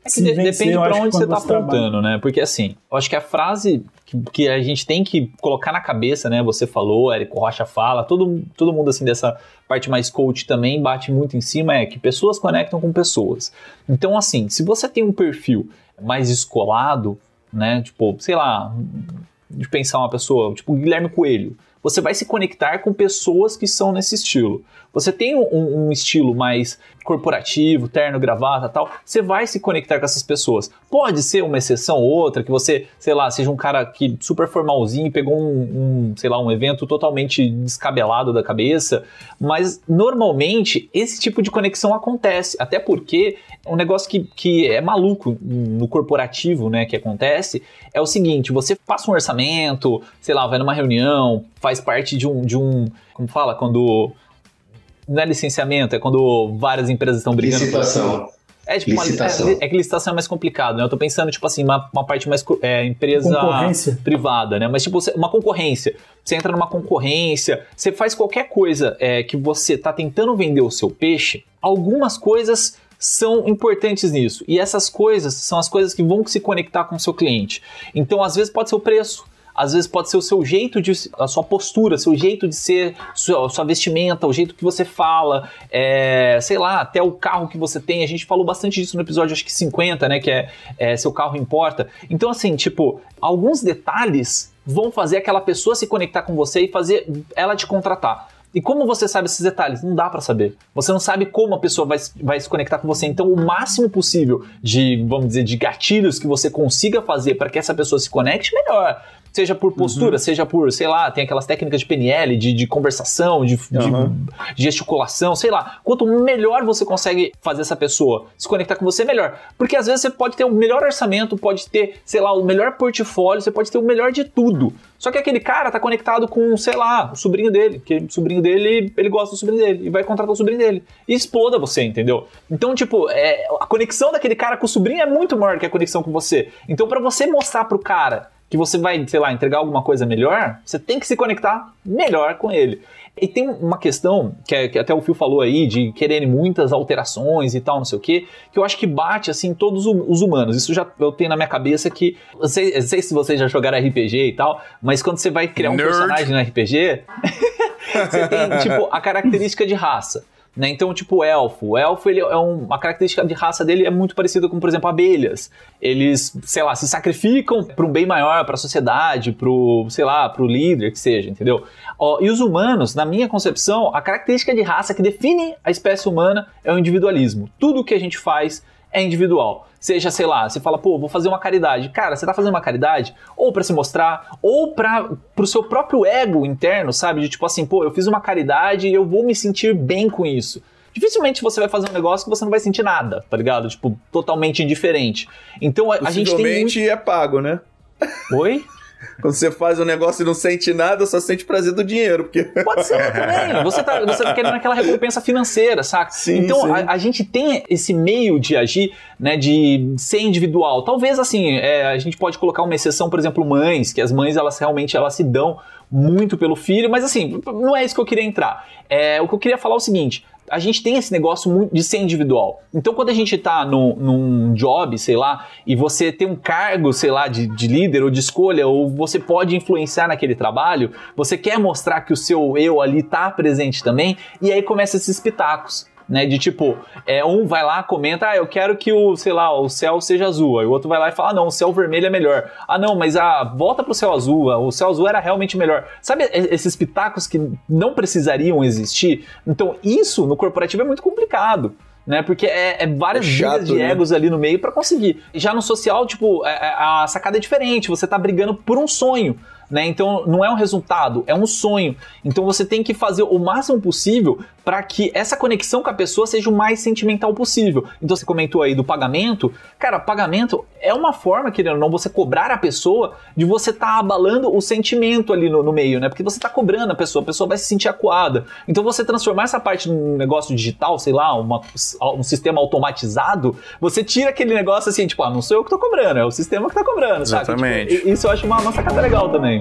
é que de, depende para onde você está apontando, né? Porque assim, eu acho que a frase que, que, a gente tem que colocar na cabeça, né? Você falou, Érico Rocha fala, todo, todo mundo assim dessa parte mais coach também bate muito em cima, é que pessoas conectam com pessoas. Então, assim, se você tem um perfil mais escolado, né? Tipo, sei lá, de pensar uma pessoa, tipo Guilherme Coelho, você vai se conectar com pessoas que são nesse estilo. Você tem um, um, estilo mais corporativo, terno, gravata tal, você vai se conectar com essas pessoas. Pode ser uma exceção ou outra, que você, sei lá, seja um cara que super formalzinho e pegou um, um, sei lá, um evento totalmente descabelado da cabeça, mas normalmente esse tipo de conexão acontece, até porque um negócio que, que é maluco no corporativo, né, que acontece, é o seguinte, você passa um orçamento, sei lá, vai numa reunião, faz parte de um, de um como fala, quando não é licenciamento, é quando várias empresas estão brigando. Licitação. É, tipo, licitação. Uma, é, é, que licitação é mais complicado, né? Eu tô pensando, tipo assim, uma, uma parte mais é, empresa privada, né? Mas, tipo, uma concorrência. Você entra numa concorrência, você faz qualquer coisa é, que você tá tentando vender o seu peixe, algumas coisas são importantes nisso. E essas coisas são as coisas que vão se conectar com o seu cliente. Então, às vezes, pode ser o preço às vezes pode ser o seu jeito de. a sua postura, seu jeito de ser, sua, sua vestimenta, o jeito que você fala, é, sei lá, até o carro que você tem. A gente falou bastante disso no episódio, acho que 50, né? Que é, é seu carro importa. Então, assim, tipo, alguns detalhes vão fazer aquela pessoa se conectar com você e fazer ela te contratar. E como você sabe esses detalhes? Não dá para saber. Você não sabe como a pessoa vai, vai se conectar com você. Então, o máximo possível de, vamos dizer, de gatilhos que você consiga fazer para que essa pessoa se conecte, melhor. Seja por postura, uhum. seja por, sei lá, tem aquelas técnicas de PNL, de, de conversação, de, uhum. de, gesticulação, sei lá. Quanto melhor você consegue fazer essa pessoa se conectar com você, melhor. Porque às vezes você pode ter o melhor orçamento, pode ter, sei lá, o melhor portfólio, você pode ter o melhor de tudo. Só que aquele cara tá conectado com, sei lá, o sobrinho dele, que o sobrinho dele, ele gosta do sobrinho dele, e vai contratar o sobrinho dele. E exploda você, entendeu? Então, tipo, é, a conexão daquele cara com o sobrinho é muito maior que a conexão com você. Então, para você mostrar pro cara que você vai, sei lá, entregar alguma coisa melhor, você tem que se conectar melhor com ele. E tem uma questão, que, é, que até o Phil falou aí, de quererem muitas alterações e tal, não sei o que, que eu acho que bate, assim, todos os humanos. Isso já eu tenho na minha cabeça que, não sei, não sei se vocês já jogaram RPG e tal, mas quando você vai criar um Nerd. personagem no RPG, você tem, tipo, a característica de raça. Né? Então, tipo, o elfo. O elfo, ele é um, uma característica de raça dele é muito parecida com, por exemplo, abelhas. Eles, sei lá, se sacrificam para um bem maior, para a sociedade, pro, sei lá, pro líder, que seja, entendeu? Ó, e os humanos, na minha concepção, a característica de raça que define a espécie humana é o individualismo. Tudo que a gente faz é individual. Seja, sei lá, você fala, pô, vou fazer uma caridade. Cara, você tá fazendo uma caridade ou para se mostrar, ou para pro seu próprio ego interno, sabe? De tipo assim, pô, eu fiz uma caridade e eu vou me sentir bem com isso. Dificilmente você vai fazer um negócio que você não vai sentir nada, tá ligado? Tipo, totalmente indiferente. Então a, a gente tem muito... é pago, né? Oi? Quando você faz um negócio e não sente nada, só sente prazer do dinheiro. Porque... Pode ser também. Você tá, você tá querendo aquela recompensa financeira, saca? Sim, então sim. A, a, gente tem esse meio de agir, né? De ser individual. Talvez assim, é, a gente pode colocar uma exceção, por exemplo, mães, que as mães elas realmente elas se dão muito pelo filho, mas assim, não é isso que eu queria entrar. É, o que eu queria falar é o seguinte: a gente tem esse negócio de ser individual. Então, quando a gente está no, num job, sei lá, e você tem um cargo, sei lá, de, de, líder ou de escolha, ou você pode influenciar naquele trabalho, você quer mostrar que o seu eu ali está presente também, e aí começa esses pitacos né? De tipo, é, um vai lá, comenta, ah, eu quero que o, sei lá, o céu seja azul. Aí o outro vai lá e fala, ah, não, o céu vermelho é melhor. Ah, não, mas ah, volta pro céu azul, o céu azul era realmente melhor. Sabe esses pitacos que não precisariam existir? Então, isso no corporativo é muito complicado né? Porque é, é várias é chato, de né? egos ali no meio para conseguir. Já no social, tipo, é, é, a sacada é diferente. Você tá brigando por um sonho né? Então não é um resultado, é um sonho. Então você tem que fazer o máximo possível para que essa conexão com a pessoa seja o mais sentimental possível. Então você comentou aí do pagamento. Cara, pagamento é uma forma, querendo ou não, você cobrar a pessoa de você estar tá abalando o sentimento ali no, no, meio, né? Porque você está cobrando a pessoa, a pessoa vai se sentir acuada. Então você transformar essa parte num negócio digital, sei lá, uma, um sistema automatizado, você tira aquele negócio assim, tipo, ah, não sou eu que estou cobrando, é o sistema que está cobrando, Exatamente. Tipo, isso eu acho uma, uma sacada legal também.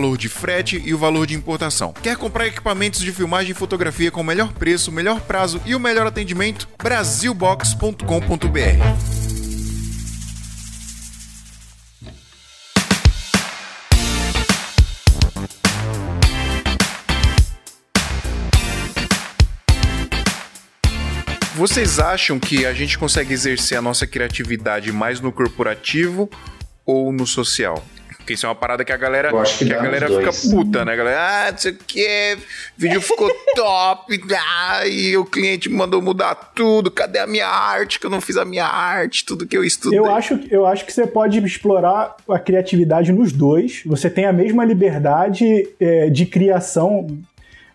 valor de frete e o valor de importação. Quer comprar equipamentos de filmagem e fotografia com o melhor preço, melhor prazo e o melhor atendimento? Brasilbox.com.br. Vocês acham que a gente consegue exercer a nossa criatividade mais no corporativo ou no social? Porque isso é uma parada que a galera, que, que a galera fica puta, né? A galera, ah, não sei o que, vídeo ficou top, ah, e o cliente mandou mudar tudo, cadê a minha arte? Que eu não fiz a minha arte, tudo que eu estudei. Eu acho, eu acho que você pode explorar a criatividade nos dois. Você tem a mesma liberdade é, de criação,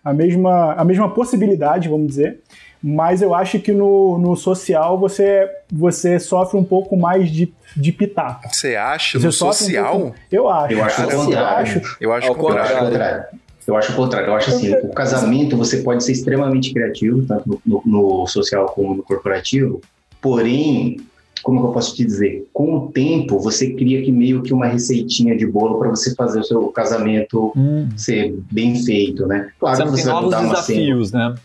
a mesma, a mesma possibilidade, vamos dizer mas eu acho que no, no social você, você sofre um pouco mais de, de pitaco. Você acha? Você no social? Um pouco, eu acho. Eu acho o contrário. Eu acho o contrário. Eu acho o contrário. Eu acho assim, o casamento você pode ser extremamente criativo, tanto no, no, no social como no corporativo, porém, como que eu posso te dizer? Com o tempo, você cria que meio que uma receitinha de bolo para você fazer o seu casamento hum. ser bem feito, né? Claro você que você vai mudar desafios, né?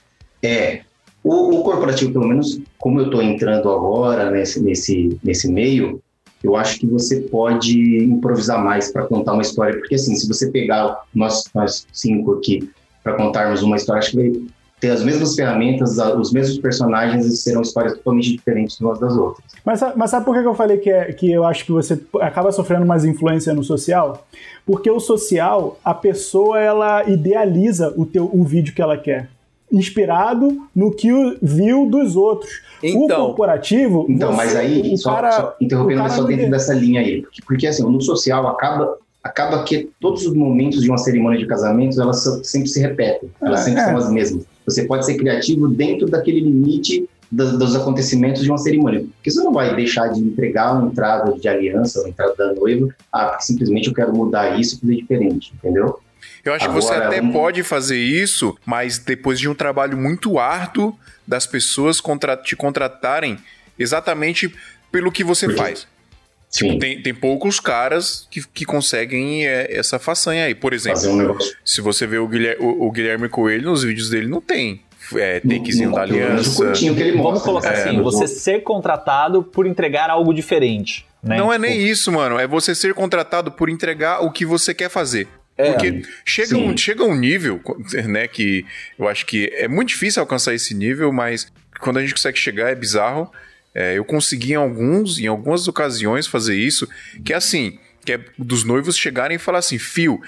É, o, o corporativo, pelo menos como eu estou entrando agora nesse, nesse, nesse meio, eu acho que você pode improvisar mais para contar uma história, porque assim, se você pegar nós, nós cinco aqui para contarmos uma história, acho que vai ter as mesmas ferramentas, os mesmos personagens e serão histórias totalmente diferentes umas das outras. Mas, mas sabe por que eu falei que, é, que eu acho que você acaba sofrendo mais influência no social? Porque o social, a pessoa ela idealiza o, teu, o vídeo que ela quer inspirado no que viu dos outros. Então, o corporativo. Então, você, mas aí, só, cara, só interrompendo, mas só dentro dessa linha aí. Porque, porque, assim, no social acaba. Acaba que todos os momentos de uma cerimônia de casamento elas sempre se repetem, elas é, sempre é. são as mesmas. Você pode ser criativo dentro daquele limite dos, dos, acontecimentos de uma cerimônia. Porque você não vai deixar de entregar uma entrada de aliança, uma entrada da noiva, ah, porque simplesmente eu quero mudar isso e fazer diferente, entendeu? Eu acho Agora, que você até um... pode fazer isso, mas depois de um trabalho muito árduo das pessoas contra te contratarem exatamente pelo que você faz. Tipo, tem, tem poucos caras que, que conseguem é, essa façanha aí. Por exemplo, um se você vê o Guilherme, o, o Guilherme Coelho, nos vídeos dele não tem é, takezinho da aliança. Vamos colocar é, assim, você ser contratado por entregar algo diferente. Né? Não é nem isso, mano. É você ser contratado por entregar o que você quer fazer. É, Porque chega um, chega um nível, né, que eu acho que é muito difícil alcançar esse nível, mas quando a gente consegue chegar é bizarro. É, eu consegui em alguns, em algumas ocasiões fazer isso, que é assim, que é dos noivos chegarem e falar assim, Fio,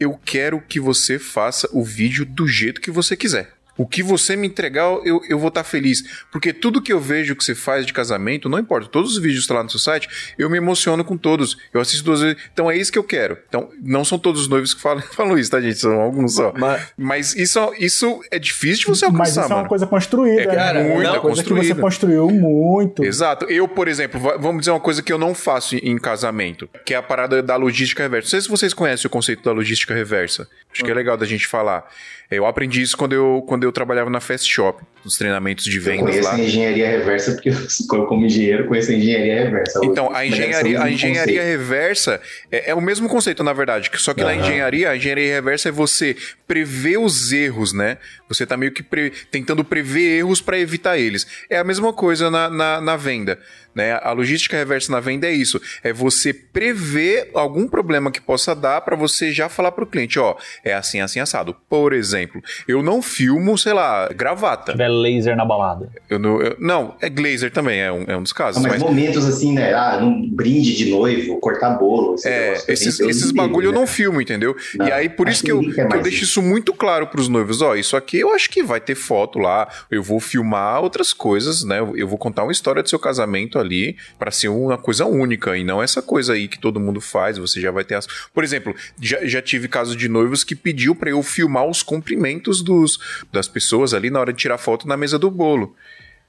eu quero que você faça o vídeo do jeito que você quiser. O que você me entregar, eu, eu vou estar tá feliz. Porque tudo que eu vejo que você faz de casamento, não importa, todos os vídeos que estão lá no seu site, eu me emociono com todos. Eu assisto duas vezes. Então é isso que eu quero. Então, não são todos os noivos que falam, falam isso, tá, gente? São alguns só. Mas, Mas isso, isso é difícil de você alcançar. Mas isso mano. é uma coisa construída, é, cara, né? Muita não, coisa construída. que você construiu muito. Exato. Eu, por exemplo, vamos dizer uma coisa que eu não faço em casamento, que é a parada da logística reversa. Não sei se vocês conhecem o conceito da logística reversa. Acho que é legal da gente falar. Eu aprendi isso quando eu, quando eu trabalhava na Fast Shop, nos treinamentos de vendas eu lá. a engenharia reversa porque eu, como engenheiro, conheço a engenharia reversa. Então, a engenharia, a engenharia reversa é, é, o mesmo conceito, na verdade, só que uhum. na engenharia, a engenharia reversa é você prever os erros, né? Você está meio que pre... tentando prever erros para evitar eles. É a mesma coisa na, na, na venda. Né? A logística reversa na venda é isso: é você prever algum problema que possa dar para você já falar para o cliente, ó, é assim, assim, assado. Por exemplo, eu não filmo, sei lá, gravata. tiver laser na balada. Eu não, eu, não, é glazer também, é um, é um dos casos. mas, mas, momentos assim, né? Ah, num brinde de noivo, cortar bolo. É, esses, esses bagulho né? eu não filmo, entendeu? Não, e aí, por isso que, eu, que eu deixo isso muito claro para os noivos: ó, isso aqui eu acho que vai ter foto lá, eu vou filmar outras coisas, né? Eu vou contar uma história do seu casamento ali ali para ser uma coisa única e não essa coisa aí que todo mundo faz, você já vai ter as... Por exemplo, já, já tive casos de noivos que pediu para eu filmar os cumprimentos dos, das pessoas ali na hora de tirar foto na mesa do bolo.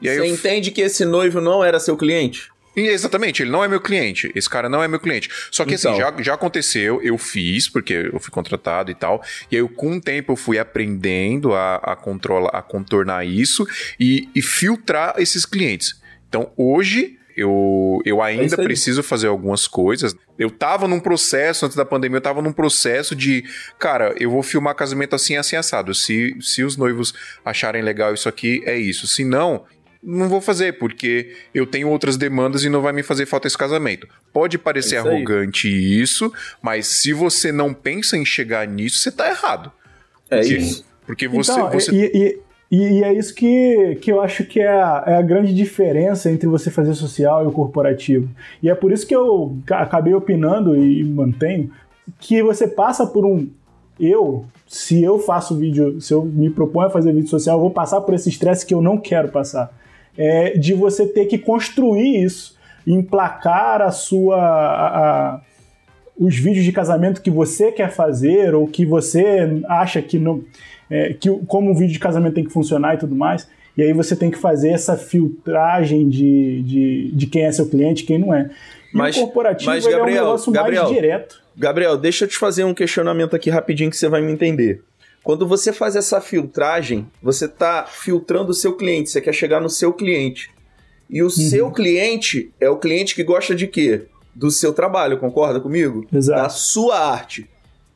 E aí você eu... entende que esse noivo não era seu cliente? E exatamente, ele não é meu cliente. Esse cara não é meu cliente. Só que assim, então. assim, já, já aconteceu, eu fiz, porque eu fui contratado e tal. E aí, com o tempo, eu fui aprendendo a, a, controla, a contornar isso e, e filtrar esses clientes. Então, hoje, eu, eu ainda é preciso fazer algumas coisas. Eu tava num processo, antes da pandemia, eu tava num processo de, cara, eu vou filmar casamento assim, assim, assado. Se, se os noivos acharem legal isso aqui, é isso. Se não, não vou fazer, porque eu tenho outras demandas e não vai me fazer falta esse casamento. Pode parecer é isso arrogante aí. isso, mas se você não pensa em chegar nisso, você tá errado. É porque, isso. Porque você. Então, você... E, e, e, e, é isso que, que eu acho que é a, é a, grande diferença entre você fazer social e o corporativo. E é por isso que eu acabei opinando e mantenho que você passa por um. Eu, se eu faço vídeo, se eu me proponho a fazer vídeo social, eu vou passar por esse estresse que eu não quero passar. É de você ter que construir isso, emplacar a sua. A, a, os vídeos de casamento que você quer fazer ou que você acha que não é, que, como o vídeo de casamento tem que funcionar e tudo mais. E aí você tem que fazer essa filtragem de, de, de quem é seu cliente e quem não é. E mas, o corporativo mas, Gabriel, é um negócio Gabriel, mais direto. Gabriel, deixa eu te fazer um questionamento aqui rapidinho que você vai me entender. Quando você faz essa filtragem, você está filtrando o seu cliente, você quer chegar no seu cliente. E o uhum. seu cliente é o cliente que gosta de quê? Do seu trabalho, concorda comigo? Exato. Da sua arte.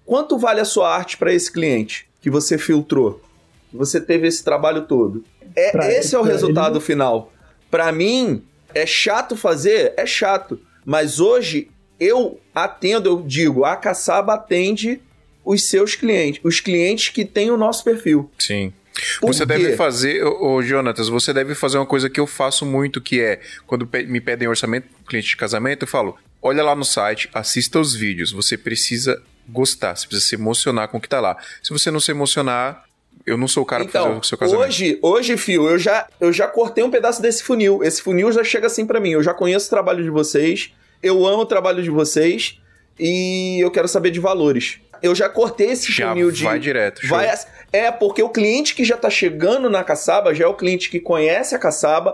Quanto vale a sua arte para esse cliente? Que você filtrou, que você teve esse trabalho todo. É, pra esse é o resultado ele... final. Para mim, é chato fazer? É chato. Mas hoje eu atendo, eu digo, a Caçaba atende os seus clientes, os clientes que têm o nosso perfil. Sim. Por você quê? deve fazer, ô, ô, Jonatas, você deve fazer uma coisa que eu faço muito, que é, quando me pedem orçamento, cliente de casamento, eu falo, olha lá no site, assista os vídeos, você precisa gostar, você precisa se emocionar com o que tá lá. Se você não se emocionar, eu não sou o cara então, pra fazer o seu casamento. Hoje, hoje, Fio, eu já, eu já cortei um pedaço desse funil. Esse funil já chega assim para mim. Eu já conheço o trabalho de vocês, eu amo o trabalho de vocês e eu quero saber de valores. Eu já cortei esse já funil de. Vai direto. Vai, é, porque o cliente que já tá chegando na caçaba já é o cliente que conhece a caçaba,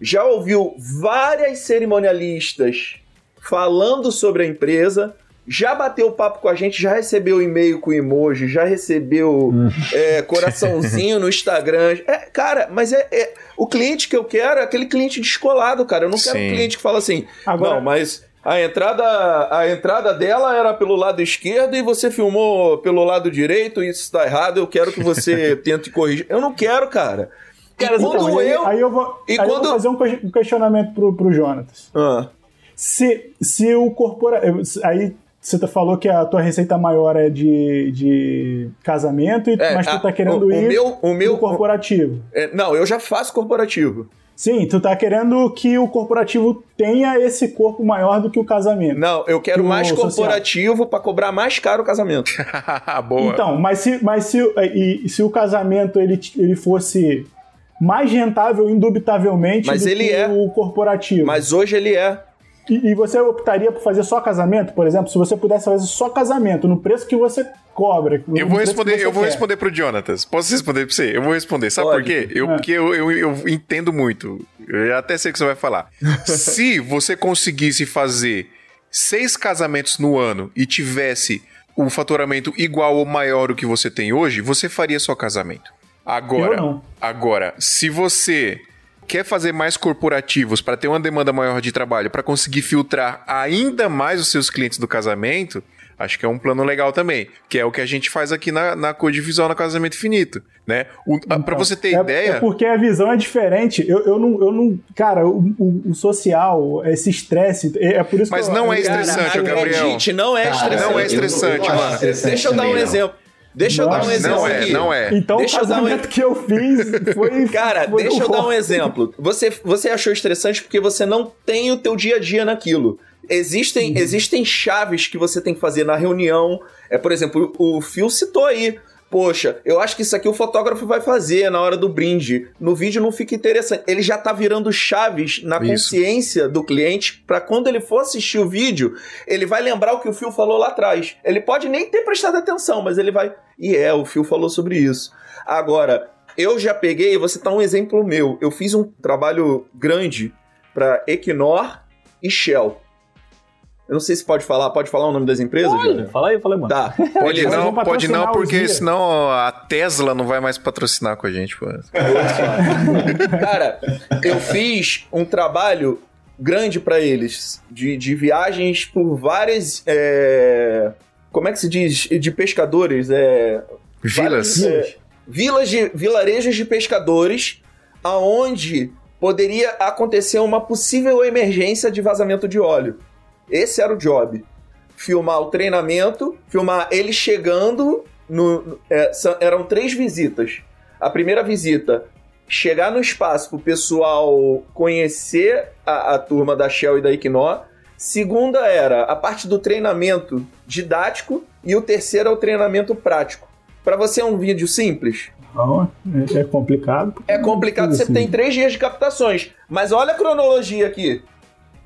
já ouviu várias cerimonialistas falando sobre a empresa já bateu papo com a gente, já recebeu e-mail com emoji, já recebeu hum. é, coraçãozinho no Instagram. É, cara, mas é, é, o cliente que eu quero é aquele cliente descolado, cara. Eu não quero um cliente que fala assim, Agora... não, mas a entrada, a entrada dela era pelo lado esquerdo e você filmou pelo lado direito e isso está errado, eu quero que você tente corrigir. Eu não quero, cara. Cara, então, quando aí, eu... Aí eu vou, e aí quando... eu vou fazer um questionamento pro, pro Jonatas. Ah. Se, se o corporativo... Aí você tá, falou que a tua receita maior é de, de casamento, é, mas tu tá querendo o, ir o meu, o meu, corporativo. É, não, eu já faço corporativo. Sim, tu tá querendo que o corporativo tenha esse corpo maior do que o casamento. Não, eu quero mais corporativo para cobrar mais caro o casamento. Boa. Então, mas se, mas se, e, se o casamento ele, ele fosse mais rentável, indubitavelmente, mas do ele que é. o corporativo. Mas hoje ele é. E, e, você optaria por fazer só casamento, por exemplo, se você pudesse fazer só casamento, no preço que você cobra. Eu vou responder, eu vou quer. responder pro Jonatas. Posso responder pra você? Eu vou responder. Sabe Pode. por quê? Eu, é. Porque eu, eu, eu entendo muito. Eu até sei o que você vai falar. se você conseguisse fazer seis casamentos no ano e tivesse um faturamento igual ou maior do que você tem hoje, você faria só casamento. Agora, agora, se você quer fazer mais corporativos para ter uma demanda maior de trabalho, para conseguir filtrar ainda mais os seus clientes do casamento, acho que é um plano legal também, que é o que a gente faz aqui na, na Code Visual no Casamento Finito, né? Então, para você ter é, ideia... É porque a visão é diferente. Eu, eu, não, eu não... Cara, o, o, o social, esse estresse, é, é por isso Mas que não é estressante, cara, Gabriel. Gente, não é estressante. Não é estressante, mano. Deixa eu dar um exemplo. Deixa eu dar um exemplo não é, aqui. Não é, Então deixa o casamento um... que eu fiz foi... Cara, foi deixa eu dar um exemplo. Você, você achou estressante porque você não tem o teu dia a dia naquilo. Existem, uhum. existem chaves que você tem que fazer na reunião. É, por exemplo, o Phil citou aí poxa, eu acho que isso aqui o fotógrafo vai fazer na hora do brinde. No vídeo não fica interessante. Ele já tá virando chaves na isso. consciência do cliente para quando ele for assistir o vídeo, ele vai lembrar o que o Phil falou lá atrás. Ele pode nem ter prestado atenção, mas ele vai. E é, o Phil falou sobre isso. Agora, eu já peguei, você tá um exemplo meu. Eu fiz um trabalho grande para Equinor e Shell. Eu não sei se pode falar. Pode falar o nome das empresas? Pode, fala aí, fala aí, mano. Tá. Pode não, pode não, porque senão a Tesla não vai mais patrocinar com a gente, pô. Cara, eu fiz um trabalho grande para eles, de, de viagens por várias. É... Como é que se diz? De pescadores. É... Vilas. Várias, é... Vilas de vilarejos de pescadores, aonde poderia acontecer uma possível emergência de vazamento de óleo. Esse era o job. Filmar o treinamento, filmar ele chegando. No, é, eram três visitas. A primeira visita, chegar no espaço para o pessoal conhecer a, a, turma da Shell e da Equinor. Segunda era a parte do treinamento didático. E o terceiro é o treinamento prático. Para você é um vídeo simples? Não, é, é complicado. É complicado, você tem três dias de captações. Mas olha a cronologia aqui.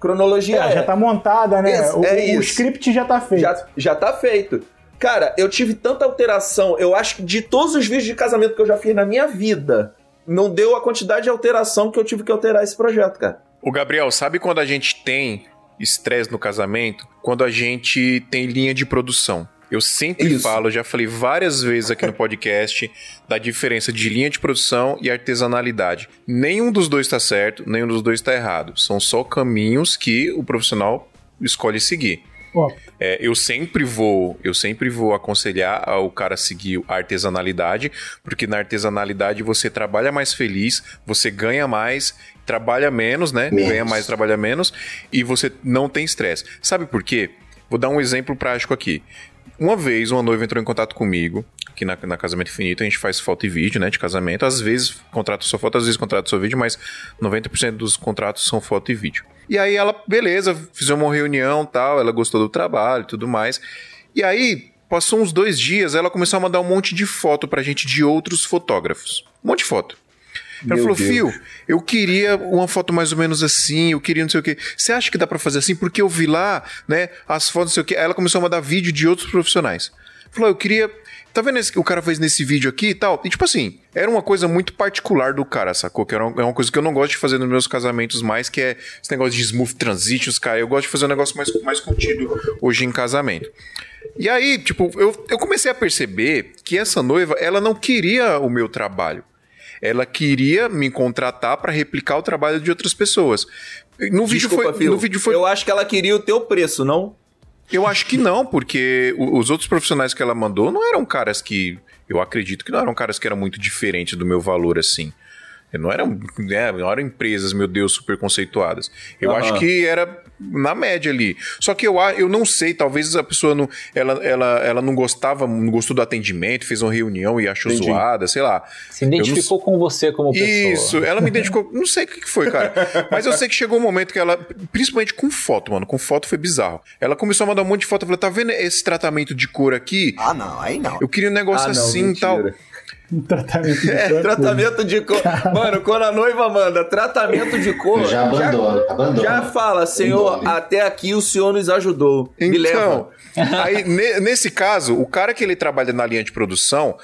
Cronologia é, é. já tá montada, né? É, o, é o, script já tá feito. Já, já tá feito. Cara, eu tive tanta alteração. Eu acho que de todos os vídeos de casamento que eu já fiz na minha vida, não deu a quantidade de alteração que eu tive que alterar esse projeto, cara. O Gabriel, sabe quando a gente tem estresse no casamento? Quando a gente tem linha de produção. Eu sempre Isso. falo, já falei várias vezes aqui no podcast da diferença de linha de produção e artesanalidade. Nenhum dos dois está certo, nenhum dos dois está errado. São só caminhos que o profissional escolhe seguir. É, eu sempre vou, eu sempre vou aconselhar o cara a seguir a artesanalidade, porque na artesanalidade você trabalha mais feliz, você ganha mais, trabalha menos, né? Menos. Ganha mais, trabalha menos e você não tem estresse. Sabe por quê? Vou dar um exemplo prático aqui. Uma vez uma noiva entrou em contato comigo, aqui na, na Casamento Infinito, a gente faz foto e vídeo, né, de casamento. Às vezes contrato só foto, às vezes contrato só vídeo, mas 90% dos contratos são foto e vídeo. E aí ela, beleza, fizemos uma reunião tal, ela gostou do trabalho e tudo mais. E aí, passou uns dois dias, ela começou a mandar um monte de foto pra gente de outros fotógrafos. Um monte de foto. Ela Meu falou, Deus. Fio, eu queria uma foto mais ou menos assim, eu queria não sei o quê. Você acha que dá para fazer assim? Porque eu vi lá, né, as fotos, não sei o quê. Aí ela começou a mandar vídeo de outros profissionais. Falou, eu queria tá vendo esse que o cara fez nesse vídeo aqui e tal? E tipo assim, era uma coisa muito particular do cara, sacou? Que era uma, é uma coisa que eu não gosto de fazer nos meus casamentos mais, que é esse negócio de smooth transitions, cara. Eu gosto de fazer um negócio mais, mais contido hoje em casamento. E aí, tipo, eu, eu comecei a perceber que essa noiva, ela não queria o meu trabalho. Ela queria me contratar para replicar o trabalho de outras pessoas. No vídeo Desculpa, foi, no vídeo foi Eu acho que ela queria o teu preço, não? eu acho que não, porque os outros profissionais que ela mandou não eram caras que. Eu acredito que não eram caras que eram muito diferentes do meu valor assim. Não eram, né, não eram empresas, meu Deus, super conceituadas. Eu Aham. acho que era na média ali. Só que eu, a- eu não sei, talvez a pessoa não, ela, ela, ela não gostava, não gostou do atendimento, fez uma reunião e achou Entendi. zoada, sei lá. Se identificou com você como pessoa. Isso, ela me identificou. Não sei o que que foi, cara. Mas eu sei que chegou um momento que ela, principalmente com foto, mano. Com foto foi bizarro. Ela começou a mandar um monte de foto. Eu falei, tá vendo esse tratamento de cor aqui? Ah, não, aí não. Eu queria um negócio Ah, não, assim e tal. Um tratamento de É, corpo. tratamento de cor. Mano, quando a noiva manda tratamento de cor. Já abandona, abandona. Já fala, Senhor, Engole. até aqui o Senhor nos ajudou. Me leva. Então, aí, ne- nesse caso, o cara que ele trabalha na linha de produção,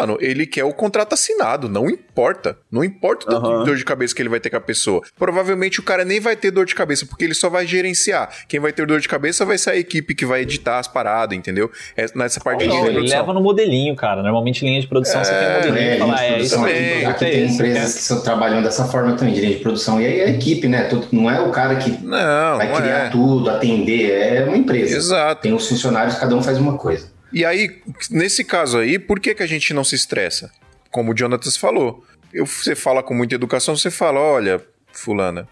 mano, ele quer o contrato assinado, não importa. Não importa o de dor de cabeça que ele vai ter com a pessoa. Provavelmente o cara nem vai ter dor de cabeça, porque ele só vai gerenciar. Quem vai ter dor de cabeça vai ser a equipe que vai editar as paradas, entendeu? É nessa parte de Não, de ele produção. leva no modelinho, cara. Normalmente linha de produção você tem um modelinho É, e fala, linha de é isso produção, também, aqui, é tem isso, empresas que só trabalham dessa forma também, de linha de produção. E aí a equipe, né? Não é o cara que Não, vai criar é. tudo, atender, é uma empresa. Exato. Tem os funcionários, cada um faz uma coisa. E aí, nesse caso aí, por que, que a gente não se estressa? Como o Jonatas falou. Eu, você fala com muita educação, você fala, olha, fulana,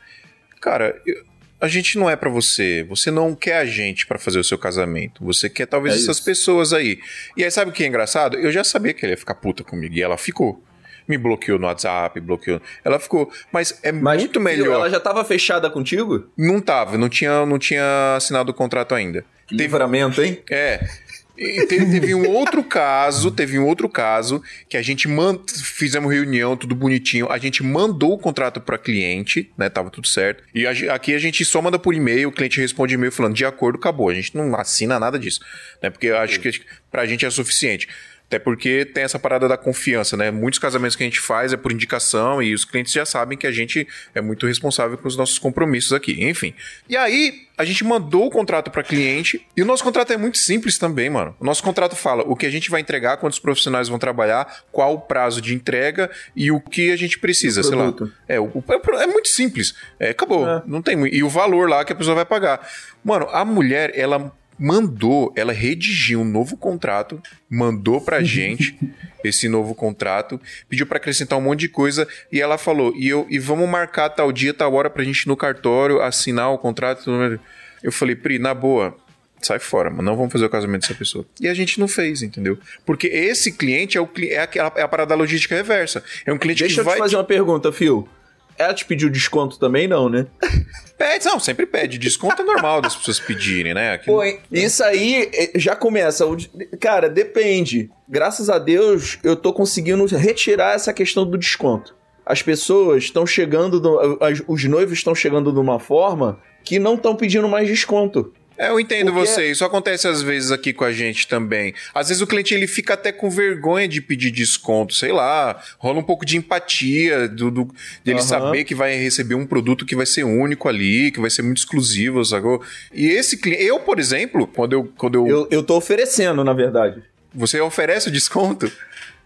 cara, eu- a gente não é pra você. Você não quer a gente pra fazer o seu casamento. Você quer talvez É essas isso. pessoas aí. E aí, sabe o que é engraçado? Eu já sabia que ele ia ficar puta comigo. E ela ficou. Me bloqueou no WhatsApp, bloqueou. Ela ficou. Mas é Mas, muito melhor. Ela já tava fechada contigo? Não tava, não tinha, não tinha assinado o contrato ainda. Que livramento, hein? É. E teve, teve um outro caso, teve um outro caso que a gente man... fizemos reunião, tudo bonitinho. A gente mandou o contrato para cliente, né? Tava tudo certo. E a aqui a gente só manda por e-mail, o cliente responde e-mail falando de acordo, acabou. A gente não assina nada disso, né? Porque eu acho que pra gente é suficiente. Até porque tem essa parada da confiança, né? Muitos casamentos que a gente faz é por indicação e os clientes já sabem que a gente é muito responsável com os nossos compromissos aqui. Enfim. E aí, a gente mandou o contrato para cliente e o nosso contrato é muito simples também, mano. O nosso contrato fala o que a gente vai entregar, quantos profissionais vão trabalhar, qual o prazo de entrega e o que a gente precisa, sei lá. É, o- o- é muito simples. É, acabou. É. Não tem muito. E o valor lá que a pessoa vai pagar. Mano, a mulher, ela mandou, ela redigiu um novo contrato, mandou pra gente esse novo contrato, pediu pra acrescentar um monte de coisa e ela falou: "E eu e vamos marcar tal dia, tal hora pra gente ir no cartório assinar o contrato". Eu falei: "Pri, na boa, sai fora, mano, não vamos fazer o casamento dessa pessoa. E a gente não fez, entendeu? Porque esse cliente é, o, é, aquela, é a parada da logística reversa. É um cliente Deixa que eu vai. te fazer uma pergunta, Phil. Ela te pediu desconto também, não, né? Pede, não, sempre pede. Desconto é normal das pessoas pedirem, né? Pô, hein? isso aí eh, já começa. Cara, depende. Graças a Deus, eu tô conseguindo retirar essa questão do desconto. As pessoas estão chegando, do- os noivos estão chegando de uma forma que não estão pedindo mais desconto. É, eu entendo Porque- você. Isso acontece às vezes aqui com a gente também. Às vezes o cliente ele fica até com vergonha de pedir desconto, sei lá. Rola um pouco de empatia do, do dele Aham. saber que vai receber um produto que vai ser único ali, que vai ser muito exclusivo, sacou? E esse cliente, eu, por exemplo, quando eu, quando eu, Eu, eu tô oferecendo, na verdade. você oferece o desconto,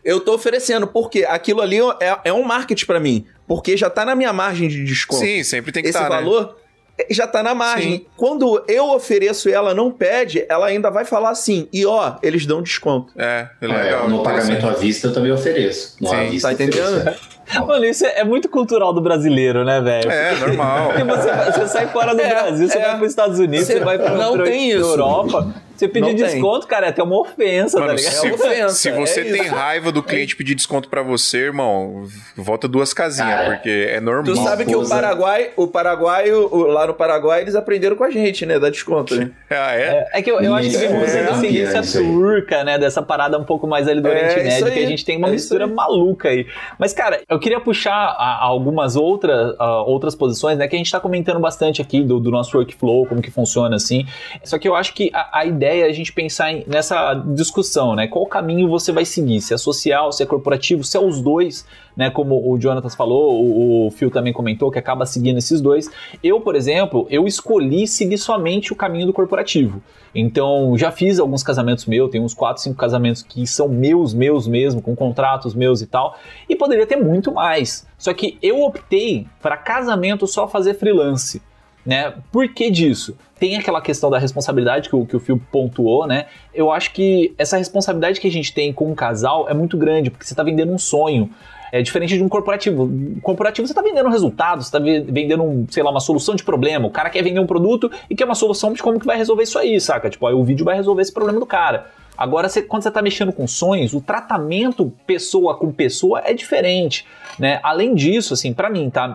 Eu tô oferecendo, porque aquilo ali é, é um marketing pra mim. Porque já tá na minha margem de desconto. sim, sempre tem que Esse estar, né? valor eh, já tá na margem. Sim. Quando eu ofereço e ela não pede, ela ainda vai falar assim, e ó, eles dão desconto. É, é É, legal. no pagamento à vista eu também ofereço. No Sim, à vista tá eu ofereço, entendendo? é. Mano, isso é, é muito cultural do brasileiro, né, velho? É, normal. Porque você, você sai fora do É, Brasil, você é. vai para os Estados Unidos, Você você vai para não tem isso. Europa. Você pedir Não tem. desconto, cara, é até uma ofensa, Mano, tá ligado? se, É ofensa, se você é tem isso. raiva do cliente pedir desconto pra você, irmão, volta duas casinhas, Cara, porque é normal. Tu sabe que o Paraguai, o Paraguai, o- lá no Paraguai, eles aprenderam com a gente, né? Dar desconto, né? Ah, é? É que eu, eu acho que vem muito é, da é, isso aí. turca, né? Dessa parada um pouco mais ali do É, Oriente Médio, aí, que a gente tem uma é mistura maluca aí. Mas, cara, eu queria puxar a- algumas outras, ah, outras posições, né? Que a gente tá comentando bastante aqui do, do nosso workflow, como que funciona assim. Só que eu acho que a, a ideia ideia a gente pensar em, nessa discussão, né? Qual caminho você vai seguir? Se é social, se é corporativo, se é os dois, né? Como o Jonathan falou, o, o Phil também comentou que acaba seguindo esses dois. Eu, por exemplo, eu escolhi seguir somente o caminho do corporativo. Então, já fiz alguns casamentos meus, tem uns 4, 5 casamentos que são meus, meus mesmo, com contratos meus e tal, e poderia ter muito mais. Só que eu optei para casamento só fazer freelance. Né? Por que disso? Tem aquela questão da responsabilidade que o, que o Phil pontuou, né? Eu acho que essa responsabilidade que a gente tem com um casal é muito grande, porque você está vendendo um sonho. É diferente de um corporativo. Um corporativo você está vendendo resultados, você está vendendo, um, sei lá, uma solução de problema. O cara quer vender um produto e quer uma solução de como que vai resolver isso aí, saca? Tipo, aí o vídeo vai resolver esse problema do cara. Agora, você, quando você está mexendo com sonhos, o tratamento pessoa com pessoa é diferente, né? Além disso, assim, para mim, tá?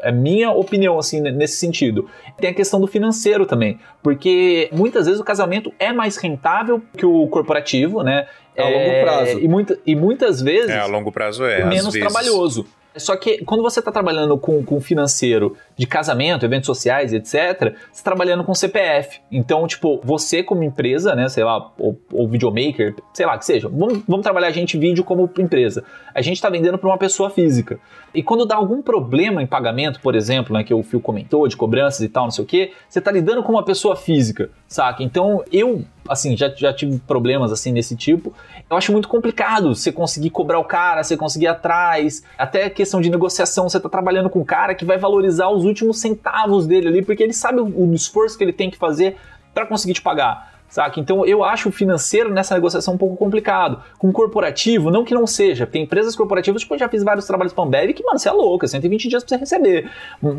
É minha opinião, assim, nesse sentido. Tem a questão do financeiro também, porque muitas vezes o casamento é mais rentável que o corporativo, né? É a longo prazo. É, e, muita, e muitas vezes. É, a longo prazo é. Menos trabalhoso. Só que quando você está trabalhando com, com financeiro de casamento, eventos sociais, etc., você está trabalhando com CPF. Então, tipo, você como empresa, né, sei lá, ou, ou videomaker, sei lá, que seja, vamos, vamos trabalhar a gente vídeo como empresa. A gente está vendendo para uma pessoa física. E quando dá algum problema em pagamento, por exemplo, né, que o Fio comentou, de cobranças e tal, não sei o que, você está lidando com uma pessoa física, saca? Então, eu, assim, já, já tive problemas assim nesse tipo. Eu acho muito complicado você conseguir cobrar o cara, você conseguir ir atrás, até questão de negociação, você está trabalhando com um cara que vai valorizar os últimos centavos dele ali, porque ele sabe o, o esforço que ele tem que fazer para conseguir te pagar. Saca? Então eu acho o financeiro nessa negociação um pouco complicado. Com corporativo, não que não seja. Tem empresas corporativas, tipo, eu já fiz vários trabalhos para Ambev que, mano, você é louca, 120 dias pra você receber.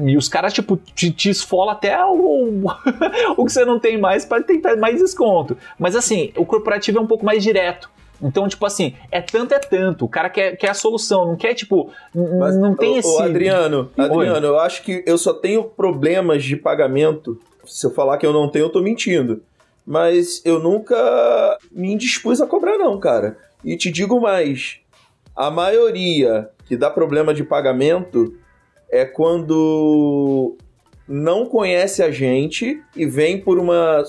E os caras, tipo, te, te esfola até o, o que você não tem mais para tentar mais desconto. Mas assim, o corporativo é um pouco mais direto. Então, tipo assim, é tanto é tanto. O cara quer, quer a solução, não quer, tipo, Mas, não tem esse. Ô, Adriano, Adriano, eu acho que eu só tenho problemas de pagamento. Se eu falar que eu não tenho, eu tô mentindo. Mas eu nunca me indispus a cobrar, não, cara. E te digo mais: a maioria que dá problema de pagamento é quando não conhece a gente e vem por uma.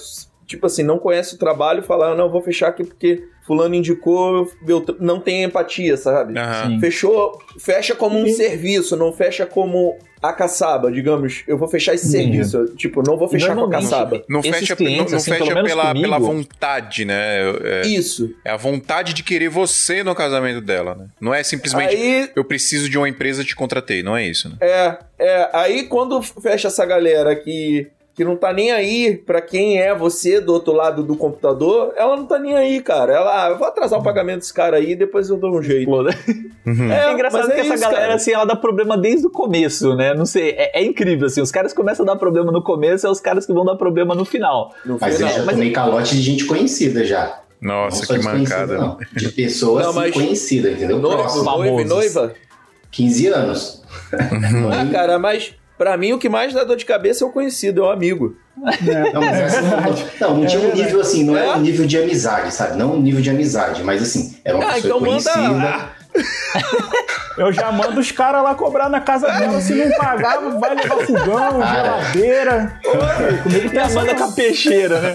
Tipo assim, não conhece o trabalho e fala, ah, não, vou fechar aqui porque fulano indicou, não tem empatia, sabe? Uhum. Fechou, fecha como um Sim. serviço, não fecha como a caçaba, digamos, eu vou fechar esse serviço. Tipo, não vou fechar com a caçaba. Não fecha, clientes, não, não assim, fecha pela, comigo, pela vontade, né? É, Isso. É a vontade de querer você no casamento dela, né? Não é simplesmente aí, eu preciso de uma empresa te contratei, não é isso, né? É, é. Aí quando fecha essa galera que que não tá nem aí para quem é você do outro lado do computador, ela não tá nem aí, cara. Ela, ah, eu vou atrasar o pagamento desse cara aí, depois eu dou um jeito. Né? Uhum. É, é, engraçado é que essa isso, galera, cara. assim, ela dá problema desde o começo, né? Não sei, é, é, incrível, assim, os caras começam a dar problema no começo, é os caras que vão dar problema no final. No mas final. eu já tomei calote de gente conhecida já. Nossa, que mancada. Não. De pessoas não, mas... conhecidas, entendeu? Noivo, noiva, noiva? 15 anos. ah, cara, mas Pra mim, o que mais dá dor de cabeça é o conhecido, é o amigo. É. Não, mas assim, não, não tinha um nível assim, não é. era um nível de amizade, sabe? Não um nível de amizade, mas assim, era uma ah, pessoa então conhecida. Manda... Eu já mando os caras lá cobrar na casa dela. Se não pagar, vai levar fogão, ah, geladeira. Comigo tem a manda com a peixeira, né?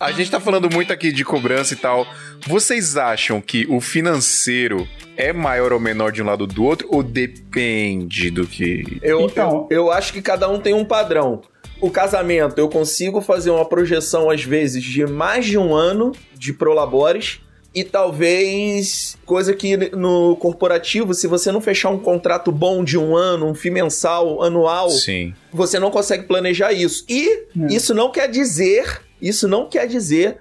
A gente tá falando muito aqui de cobrança e tal. Vocês acham que o financeiro é maior ou menor de um lado do outro ou depende do que. Eu, então, eu, eu acho que cada um tem um padrão. o casamento, eu consigo fazer uma projeção, às vezes, de mais de um ano de prolabores. E talvez coisa que no corporativo, se você não fechar um contrato bom de um ano, um FII mensal, anual, Sim. você não consegue planejar isso. E É. isso não quer dizer, isso não quer dizer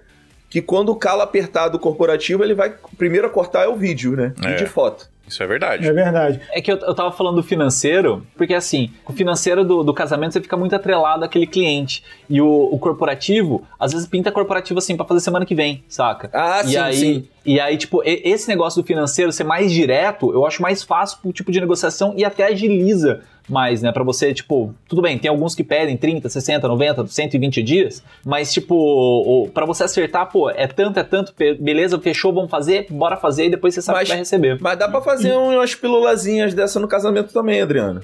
que quando o calo apertar do corporativo, ele vai primeiro a cortar é o vídeo, né? É. Vídeo e foto. Isso é verdade. É verdade. É que eu, eu tava falando do financeiro, porque assim, o financeiro do, do casamento você fica muito atrelado àquele cliente. E o, o corporativo, às vezes pinta corporativo assim pra fazer semana que vem, saca? Ah, e sim, aí, sim. E aí, tipo, e- esse negócio do financeiro ser mais direto, eu acho mais fácil pro tipo de negociação e até agiliza mais, né? Pra você, tipo, tudo bem, tem alguns que pedem 30, 60, 90, 120 dias, mas, tipo, pra você acertar, pô, é tanto, é tanto, beleza, fechou, vamos fazer, bora fazer e depois você sabe Mas- que vai receber. Mas dá pra fazer umas pilulazinhas dessa no casamento também, Adriano.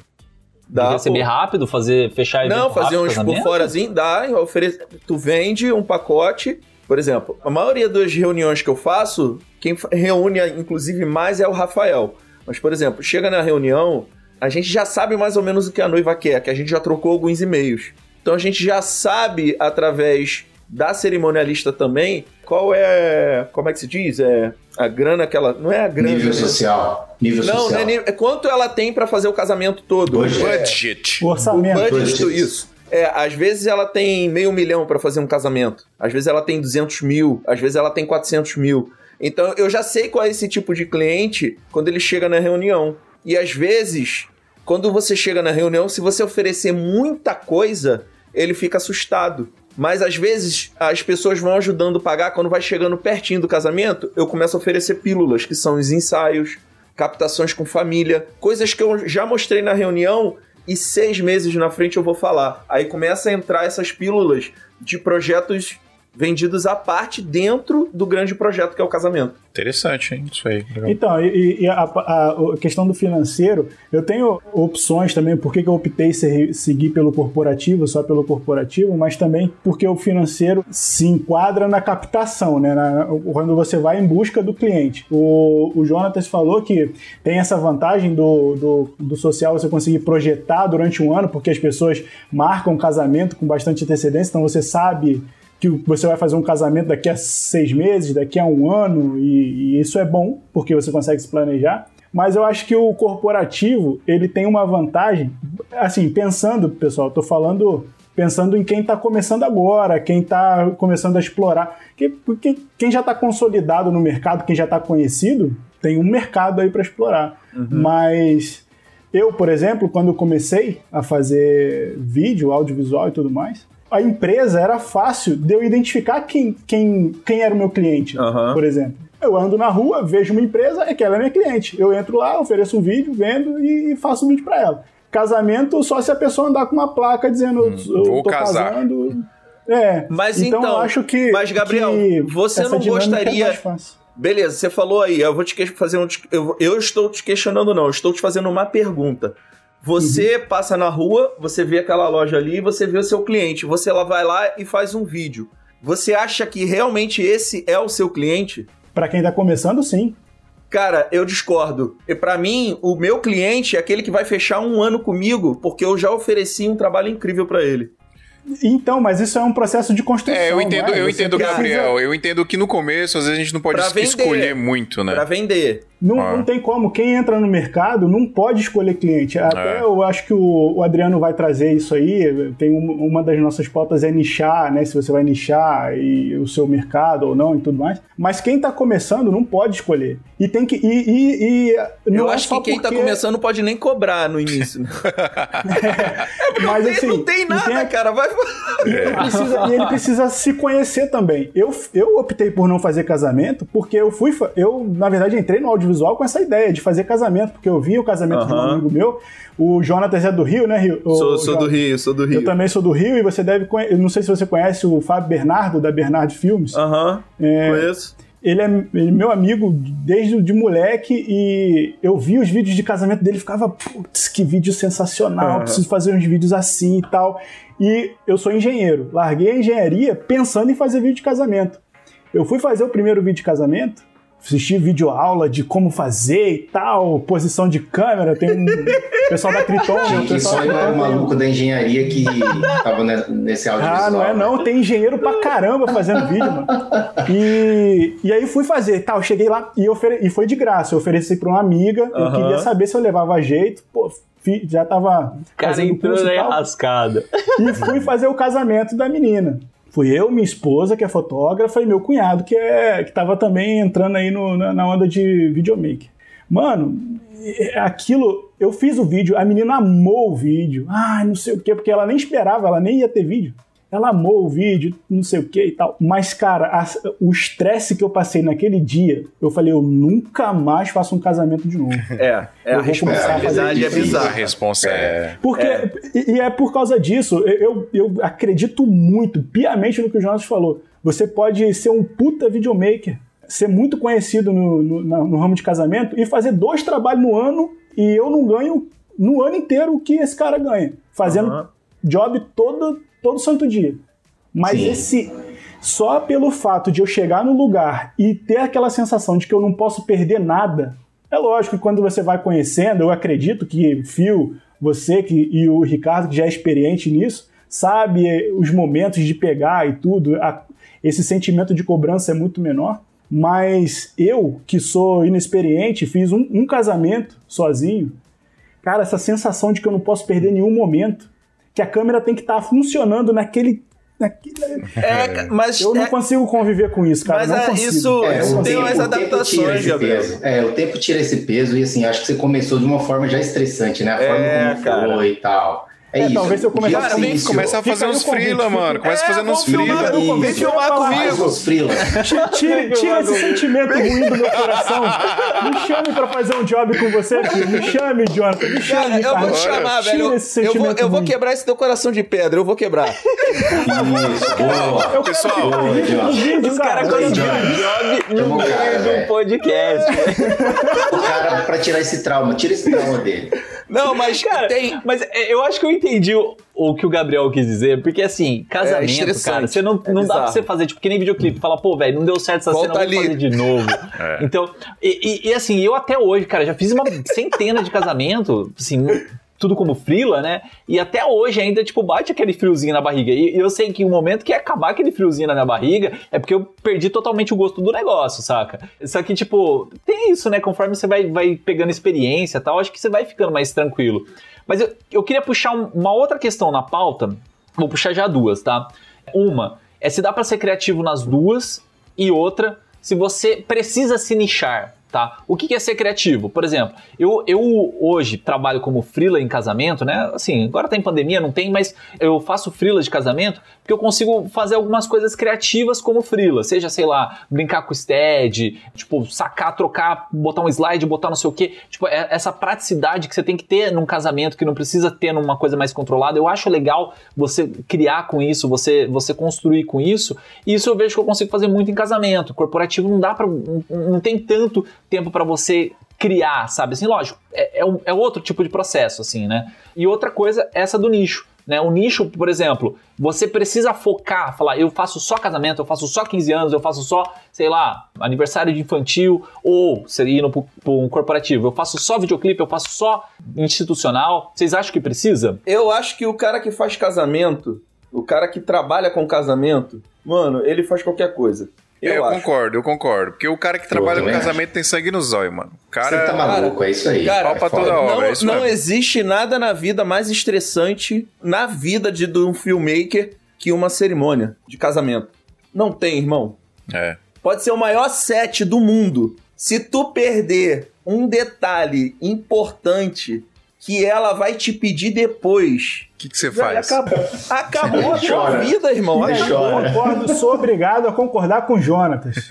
De receber pô. rápido, fazer, fechar Não, fazer rápido, uns por forazinho, dá, ofere... tu vende um pacote. Por exemplo, a maioria das reuniões que eu faço, quem reúne inclusive mais é o Rafael. Mas, por exemplo, chega na reunião, a gente já sabe mais ou menos o que a noiva quer, que a gente já trocou alguns e-mails. Então a gente já sabe, através da cerimonialista também, qual é. Como é que se diz? É a grana que ela. Não é a grana. Nível social. Nível Não, social. não é, nível- é quanto ela tem pra fazer o casamento todo. Budget. É. Budget. O orçamento. O budget, Budget. isso. É, às vezes ela tem meio milhão pra fazer um casamento. Às vezes ela tem 200 mil. Às vezes ela tem 400 mil. Então eu já sei qual é esse tipo de cliente quando ele chega na reunião. E às vezes, quando você chega na reunião, se você oferecer muita coisa, ele fica assustado. Mas às vezes as pessoas vão ajudando a pagar. Quando vai chegando pertinho do casamento, eu começo a oferecer pílulas, que são os ensaios, captações com família, coisas que eu já mostrei na reunião e seis meses na frente eu vou falar. Aí começa a entrar essas pílulas de projetos vendidos à parte dentro do grande projeto que é o casamento. Interessante, hein? Isso aí. Legal. Então, e, e a, a- a questão do financeiro, eu tenho opções também, por que eu optei ser, seguir pelo corporativo, só pelo corporativo, mas também porque o financeiro se enquadra na captação, né? Na- quando você vai em busca do cliente. O, o Jonatas falou que tem essa vantagem do, do, do social você conseguir projetar durante um ano, porque as pessoas marcam casamento com bastante antecedência, então você sabe que você vai fazer um casamento daqui a seis meses, daqui a um ano, e, e isso é bom, porque você consegue se planejar. Mas eu acho que o corporativo, ele tem uma vantagem, assim, pensando, pessoal, tô falando pensando em quem está começando agora, quem está começando a explorar. Que- Porque quem já está consolidado no mercado, quem já está conhecido, tem um mercado aí para explorar. Mas eu, por exemplo, quando comecei a fazer vídeo, audiovisual e tudo mais, a empresa era fácil de eu identificar quem, quem, quem era o meu cliente, Aham. por exemplo. Eu ando na rua, vejo uma empresa, é que ela é minha cliente. Eu entro lá, ofereço um vídeo, vendo e faço um vídeo para ela. Casamento só se a pessoa andar com uma placa dizendo eu, eu vou tô casar. casando. É. Mas então, então, eu acho que. mas, Gabriel, que você essa não dinâmica gostaria- É. Beleza, você falou aí, eu vou te fazer um. Eu, eu estou te questionando, não, eu estou te fazendo uma pergunta. Você Uhum. passa na rua, você vê aquela loja ali, você vê o seu cliente, você lá vai lá e faz um vídeo. Você acha que realmente esse é o seu cliente? Para quem tá começando, sim. Cara, eu discordo. E pra mim, o meu cliente é aquele que vai fechar um ano comigo, porque eu já ofereci um trabalho incrível pra ele. Então, mas isso é um processo de construção. É, eu entendo, não é? eu entendo, precisa- Gabriel. Eu entendo que no começo, às vezes, a gente não pode Pra es- vender. escolher muito, né? Pra vender. Não, Ah. não tem como. Quem entra no mercado não pode escolher cliente. Até É. eu acho que o, o Adriano vai trazer isso aí. Tem um- uma das nossas pautas é nichar, né? Se você vai nichar e o seu mercado ou não e tudo mais. Mas quem tá começando não pode escolher. E tem que. E, e, e não eu é acho só que quem tá porque- começando não pode nem cobrar no início. Mas assim. não tem nada, a- cara. Vai... Ele precisa- e ele precisa se conhecer também. Eu, eu optei por não fazer casamento porque eu fui. Eu, na verdade, entrei no audiovisual com essa ideia de fazer casamento, porque eu vi o casamento de um amigo meu. O Jonatas é do Rio, né, Rio? O- Sou, sou do Rio, sou do Eu Rio. também sou do Rio e você deve conhecer. Não sei se você conhece o Fábio Bernardo, da Bernard Filmes. Aham, É, conheço. Ele é meu amigo desde de moleque e eu vi os vídeos de casamento dele ficava, putz, que vídeo sensacional, Aham. preciso fazer uns vídeos assim e tal. E eu sou engenheiro, larguei a engenharia pensando em fazer vídeo de casamento. Eu fui fazer o primeiro vídeo de casamento, assisti vídeo aula de como fazer e tal, posição de câmera, tem um pessoal da Triton, né? Gente, pessoal só é o maluco da engenharia que tava nesse áudio. Ah, não é não, tem engenheiro pra caramba fazendo vídeo, mano. E, e aí fui fazer, tal, cheguei lá e, ofere... e foi de graça, eu ofereci pra uma amiga, eu queria saber se eu levava jeito, pô, já tava Cara, fazendo curso e aí tal, rascada. e fui fazer o casamento da menina. Fui eu, minha esposa, que é fotógrafa, e meu cunhado, que é que tava também entrando aí no- na, na onda de videomaker. Mano, aquilo, eu fiz o vídeo, a menina amou o vídeo. Ai, não sei o quê, porque ela nem esperava, ela nem ia ter vídeo. Ela amou o vídeo, não sei o que e tal. Mas, cara, a- o estresse que eu passei naquele dia, eu falei, eu nunca mais faço um casamento de novo. É, é Eu a começar a responsabilidade é bizarra. responsa é. Porque, E, e é por causa disso, eu, eu acredito muito, piamente no que o Jonas falou. Você pode ser um puta videomaker, ser muito conhecido no, no, no ramo de casamento e fazer dois trabalhos no ano e eu não ganho no ano inteiro o que esse cara ganha. Fazendo Aham. job todo, todo santo dia. Mas Sim. esse. Só pelo fato de eu chegar no lugar e ter aquela sensação de que eu não posso perder nada. É lógico que quando você vai conhecendo, eu acredito que Phil, você que, e o Ricardo, que já é experiente nisso, sabe eh, os momentos de pegar e tudo. a- esse sentimento de cobrança é muito menor. Mas eu, que sou inexperiente, fiz um, um casamento sozinho. Cara, essa sensação de que eu não posso perder nenhum momento. Que a câmera tem que estar funcionando naquele. naquele- É, mas eu não é- consigo conviver com isso, cara. Mas não é, consigo. isso- É, Isso tem tempo- umas adaptações, Gabriel. peso. É, o tempo tira esse peso e assim, acho que você começou de uma forma já estressante, né? A forma É, como cara. foi e tal. É, É, isso. talvez se eu vem, iniciou. começa a fazer uns frila, mano. Começa É, fazendo uns vamos filmar- frila. Vem filmar comigo. Tira, tira- tira esse sentimento ruim do meu coração. Me chame pra fazer um job com você, filho. Me chame, Jonathan. Me chame, Cara, eu vou te chamar, Tira velho. esse Eu, vou, eu vou quebrar esse teu coração de pedra, eu vou quebrar. Isso, boa. Eu Pessoal, Os caras cara. conseguiram um job no meio do velho. podcast. O cara, pra tirar esse trauma, tira esse trauma dele. Não, mas Cara, tem. mas é, eu acho que eu entendi o, o que o Gabriel quis dizer, porque assim, casamento, estressante, cara, você não, é não dá pra você fazer, tipo, que nem videoclipe, fala, pô, velho, não deu certo essa Volta cena, vamos ali. fazer de novo. Então, e, e- e, assim, eu até hoje, cara, já fiz uma centena de casamento, assim, tudo como frila, né? E até hoje ainda, tipo, bate aquele friozinho na barriga. E eu sei que o momento que acabar aquele friozinho na minha barriga é porque eu perdi totalmente o gosto do negócio, saca? Só que, tipo, tem isso, né? Conforme você vai, vai pegando experiência e tal, acho que você vai ficando mais tranquilo. Mas eu, eu queria puxar um- uma outra questão na pauta. Vou puxar já duas, tá? Uma é se dá pra ser criativo nas duas, e outra, se você precisa se nichar, tá? O que é ser criativo? Por exemplo, eu, eu hoje trabalho como freela em casamento, né? Assim, agora tá em pandemia, não tem, mas eu faço freela de casamento porque eu consigo fazer algumas coisas criativas como freela. Seja, sei lá, brincar com o stead, tipo, sacar, trocar, botar um slide, botar não sei o quê. Tipo, é- essa praticidade que você tem que ter num casamento, que não precisa ter numa coisa mais controlada. Eu acho legal você criar com isso, você, você construir com isso. E isso eu vejo que eu consigo fazer muito em casamento. Corporativo não dá não, não tem tanto tempo pra você criar, sabe? Assim, lógico, é, é, um- é outro tipo de processo, assim, né? E outra coisa, essa do nicho. Né? O nicho, por exemplo, você precisa focar, falar, eu faço só casamento, eu faço só 15 anos, eu faço só, sei lá, aniversário de infantil, ou seria indo para um corporativo, eu faço só videoclipe, eu faço só institucional. Vocês acham que precisa? Eu acho que o cara que faz casamento, o cara que trabalha com casamento, mano, ele faz qualquer coisa. Eu, Eu, acho. concordo, eu concordo. Porque o cara que trabalha com casamento tem sangue no zóio, mano. O Você cara. tá maluco, é isso aí. cara, pra foda. toda hora. Não, é isso não mesmo. existe nada na vida mais estressante na vida de, de um filmmaker que uma cerimônia de casamento. Não tem, irmão. É. Pode ser o maior set do mundo. Se tu perder um detalhe importante que ela vai te pedir depois, O que, que você faz? acabou, acabou a tua Chora. vida, irmão. Aí, eu concordo, sou obrigado a concordar com o Jonatas.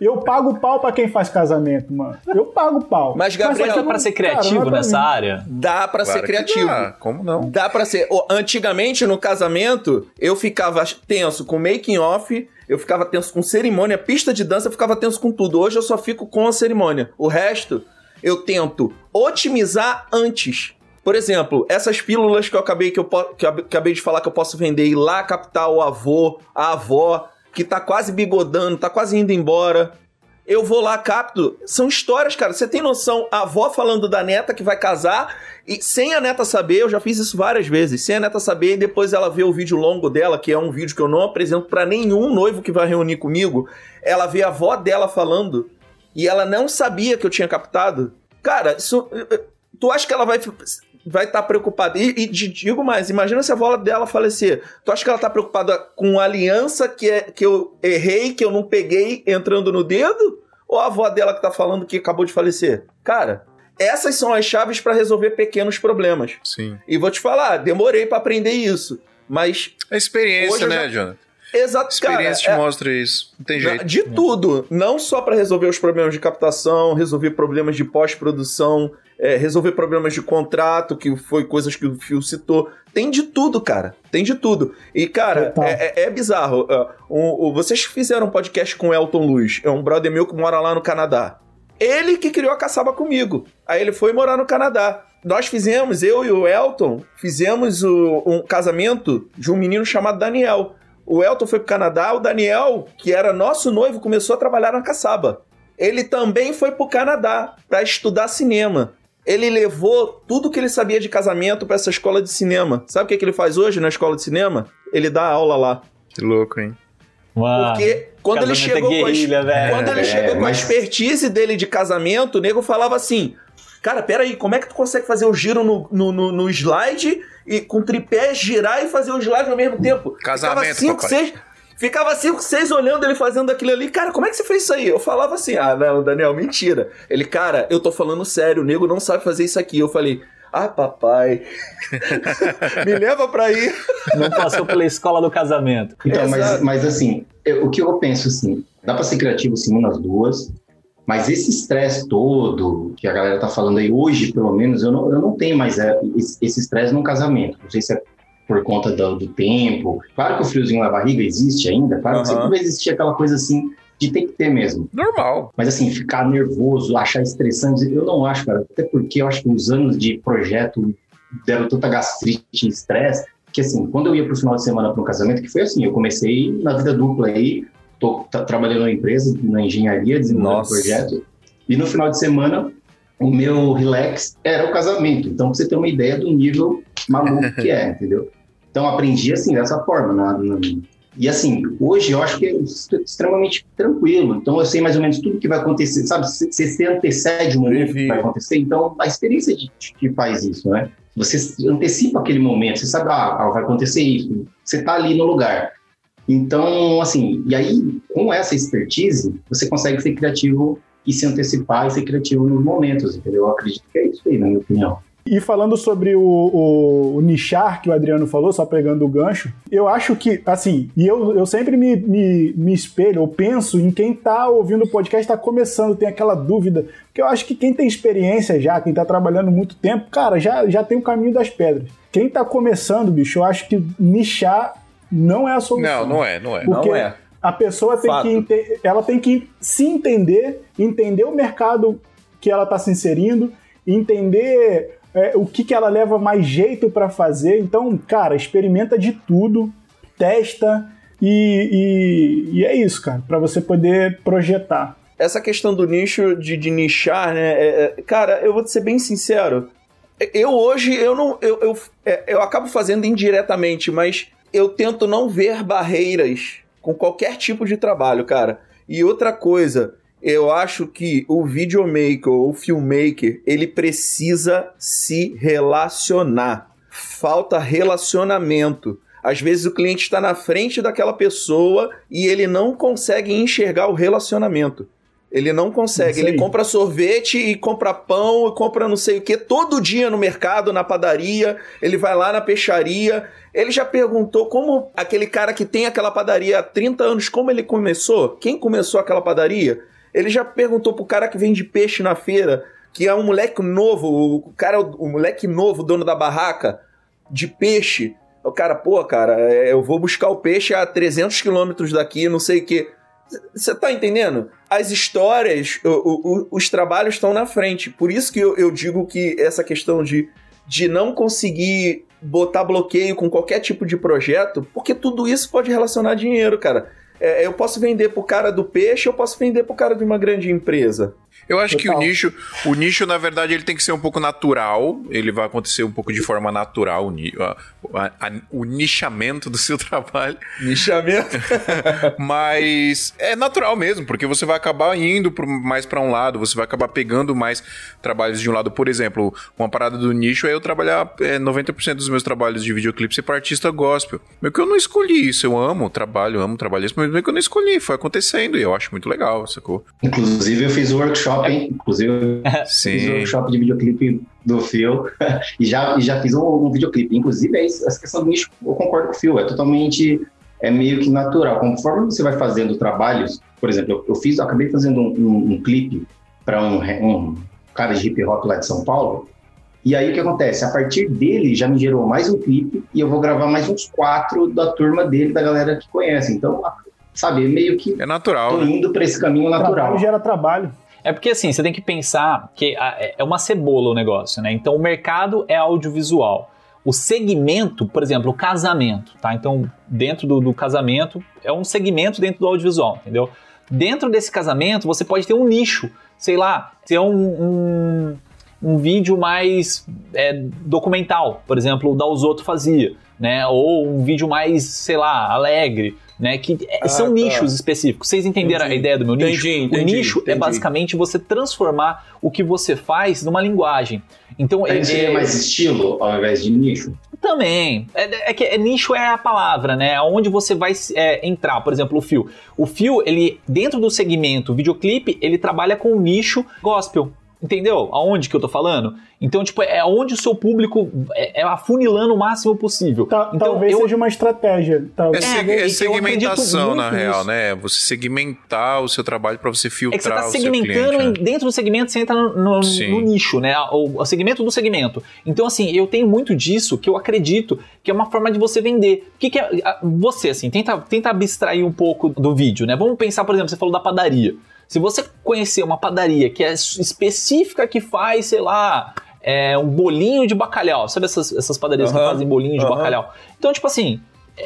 Eu pago pau pra quem faz casamento, mano. Eu pago pau. Mas, Gabriel, só que Dá pra ser criativo é nessa mim. área? Dá pra Claro ser que criativo. dá, Como não? Dá pra ser. Antigamente, no casamento, eu ficava tenso com making off, eu ficava tenso com cerimônia, pista de dança, eu ficava tenso com tudo. Hoje eu só fico com a cerimônia. O resto, eu tento otimizar antes. Por exemplo, essas pílulas que eu acabei que eu que eu acabei de falar que eu posso vender e lá captar o avô, a avó, que tá quase bigodando, tá quase indo embora. eu vou lá, capto. São histórias, cara. Você tem noção? A avó falando da neta que vai casar e sem a neta saber, eu já fiz isso várias vezes, sem a neta saber, e depois ela vê o vídeo longo dela, que é um vídeo que eu não apresento para nenhum noivo que vai reunir comigo. Ela vê a avó dela falando e ela não sabia que eu tinha captado. Cara, isso. Tu acha que ela vai vai estar tá preocupada. E, e, digo mais, imagina se a avó dela falecer. Tu acha que ela tá preocupada com a aliança que, é, que eu errei, que eu não peguei entrando no dedo? Ou a avó dela que tá falando que acabou de falecer? Cara, essas são as chaves para resolver pequenos problemas. Sim. E vou te falar, demorei para aprender isso. Mas. A experiência, né, já... Jonathan? Exato, A experiência cara, te é... mostra isso. Não tem jeito. De tudo. Não só para resolver os problemas de captação, resolver problemas de pós-produção, é, resolver problemas de contrato, que foi coisas que o Fio citou. Tem de tudo, cara. Tem de tudo. E, cara, é, é, é, bizarro. Uh, um, um, vocês fizeram um podcast com o Elton Luz. É um brother meu que mora lá no Canadá. Ele que criou a caçaba comigo. Aí ele foi morar no Canadá. Nós fizemos, eu e o Elton, fizemos o, um casamento de um menino chamado Daniel. O Elton foi pro Canadá, o Daniel, que era nosso noivo, começou a trabalhar na caçaba. Ele também foi pro Canadá para estudar cinema. Ele levou tudo que ele sabia de casamento para essa escola de cinema. Sabe o que, que ele faz hoje na escola de cinema? Ele dá aula lá. Que louco, hein? Uau, Porque quando ele chegou, guerrilha, com, a, quando ele é, chegou com a expertise dele de casamento, o nego falava assim: Cara, peraí, como é que tu consegue fazer o giro no, no, no, no slide e com tripé girar e fazer o slide ao mesmo tempo? Casamento, Ficava cinco, papai. seis, Ficava cinco, seis olhando ele fazendo aquilo ali. Cara, como é que você fez isso aí? Eu falava assim: ah, não, Daniel, mentira. Ele, cara, eu tô falando sério, o nego não sabe fazer isso aqui. Eu falei. Ah, papai, me leva pra ir. Não passou pela escola do casamento. Então, mas, mas assim, eu, o que eu penso assim, dá pra ser criativo sim nas duas, mas esse estresse todo que a galera tá falando aí hoje, pelo menos, eu não, eu não tenho mais é, esse estresse num casamento. Não sei se é por conta do, do, tempo. Claro que o friozinho na barriga existe ainda, claro uhum. que sempre vai existir aquela coisa assim de ter que ter mesmo. Normal. Mas assim, ficar nervoso, achar estressante, eu não acho, cara. Até porque eu acho que os anos de projeto deram tanta gastrite e estresse, que assim, quando eu ia pro final de semana para um casamento, que foi assim, eu comecei na vida dupla aí, tô trabalhando na empresa, na engenharia, desenvolvendo projeto, e no final de semana o meu relax era o casamento. Então, pra você ter uma ideia do nível maluco que é, entendeu? Então, aprendi assim, dessa forma. Na, na, e assim, hoje eu acho que é extremamente tranquilo. Então, eu sei mais ou menos tudo que vai acontecer, sabe? Você se antecede o momento que vai acontecer. Então, a experiência de, que faz isso, né? Você antecipa aquele momento, você sabe, ah, vai acontecer isso. Você está ali no lugar. Então, assim, e aí, com essa expertise, você consegue ser criativo e se antecipar e ser criativo nos momentos, entendeu? Eu acredito que é isso aí, na minha opinião. E falando sobre o, o, o, nichar que o Adriano falou, só pegando o gancho, eu acho que, assim, e eu, eu sempre me, me, me espelho, eu penso em quem tá ouvindo o podcast, tá começando, tem aquela dúvida, porque eu acho que quem tem experiência já, quem tá trabalhando muito tempo, cara, já, já tem o caminho das pedras. Quem tá começando, bicho, eu acho que nichar não é a solução. Não, não é, não é. Porque não é. a pessoa tem Fato. que, ela tem que se entender, entender o mercado que ela tá se inserindo, entender é, o que, que ela leva mais jeito para fazer. Então, cara, experimenta de tudo, testa e, e, e é isso, cara, para você poder projetar. Essa questão do nicho, de, de nichar, né? É, é, cara, eu vou te ser bem sincero. Eu hoje, eu não. Eu, eu, é, eu acabo fazendo indiretamente, mas eu tento não ver barreiras com qualquer tipo de trabalho, cara. E outra coisa, eu acho que o videomaker ou o filmmaker, ele precisa se relacionar. Falta relacionamento. Às vezes o cliente está na frente daquela pessoa e ele não consegue enxergar o relacionamento. Ele não consegue. Ele compra sorvete e compra pão e compra não sei o que todo dia no mercado, na padaria. Ele vai lá na peixaria. Ele já perguntou como aquele cara que tem aquela padaria há 30 anos, como ele começou? Quem começou aquela padaria? Ele já perguntou pro cara que vende peixe na feira, que é um moleque novo, o cara, o moleque novo, dono da barraca de peixe. O cara, pô, cara, é, eu vou buscar o peixe a 300 quilômetros daqui, não sei o quê. Você tá entendendo? As histórias, o, o, os trabalhos estão na frente. Por isso que eu, eu digo que essa questão de, de não conseguir botar bloqueio com qualquer tipo de projeto, porque tudo isso pode relacionar dinheiro, cara. É, eu posso vender pro cara do peixe, eu posso vender pro cara de uma grande empresa. Eu acho Total. que o nicho, o nicho, na verdade, ele tem que ser um pouco natural. Ele vai acontecer um pouco de forma natural, o, a, a, o nichamento do seu trabalho. Nichamento. Mas é natural mesmo, porque você vai acabar indo mais para um lado, você vai acabar pegando mais trabalhos de um lado. Por exemplo, uma parada do nicho é eu trabalhar é, 90% dos meus trabalhos de videoclipe ser para artista gospel. Meio que eu não escolhi isso, eu amo o trabalho, amo trabalhar isso, mas que eu não escolhi, foi acontecendo e eu acho muito legal, sacou? Inclusive, eu fiz o workshop hein? Inclusive, Sim. fiz um workshop de videoclipe do Phil e já, e já fiz um, um videoclipe. Inclusive, é essa questão do nicho, eu concordo com o Phil, é totalmente, é meio que natural. Conforme você vai fazendo trabalhos, por exemplo, eu, eu fiz, eu acabei fazendo um, um, um clipe para um, um cara de hip hop lá de São Paulo, e aí o que acontece? A partir dele já me gerou mais um clipe e eu vou gravar mais uns quatro da turma dele, da galera que conhece. Então, sabe, meio que. É natural. Tô né? indo para esse caminho natural. Trabalho gera trabalho. É porque assim, você tem que pensar que é, é uma cebola o negócio, né? Então o mercado é audiovisual. O segmento, por exemplo, o casamento, tá? Então, dentro do, do casamento, é um segmento dentro do audiovisual, entendeu? Dentro desse casamento, você pode ter um nicho, sei lá, ter um, um, um vídeo mais é, documental, por exemplo, o Dalzotto fazia, né? Ou um vídeo mais, sei lá, alegre né? Que é, ah, são tá. nichos específicos. Vocês entenderam entendi. a ideia do meu nicho? Entendi, entendi, o nicho é entendi. é basicamente você transformar o que você faz numa linguagem. Então, é, seria é, mais estilo ao invés de nicho? Também. É, é que é, nicho é a palavra, né? Onde você vai é, entrar. Por exemplo, o Fio. O Fio, ele, dentro do segmento videoclipe, ele trabalha com o nicho gospel. Entendeu? Aonde que eu tô falando? Então, tipo, é onde o seu público é, é afunilando o máximo possível. Tá, então, talvez eu... seja uma estratégia. Talvez. É, seg é segmentação, na real, né? Você segmentar o seu trabalho para você filtrar é que você tá segmentando cliente, né? dentro do segmento, você entra no, no, no nicho, né? O, o, segmento do segmento. Então, assim, eu tenho muito disso que eu acredito que é uma forma de você vender. O que, que é. Você, assim, tenta, tenta abstrair um pouco do vídeo, né? Vamos pensar, por exemplo, você falou da padaria. Se você conhecer uma padaria que é específica que faz, sei lá, é, um bolinho de bacalhau, sabe essas, essas padarias uhum, que fazem bolinho de uhum. bacalhau? Então, tipo assim,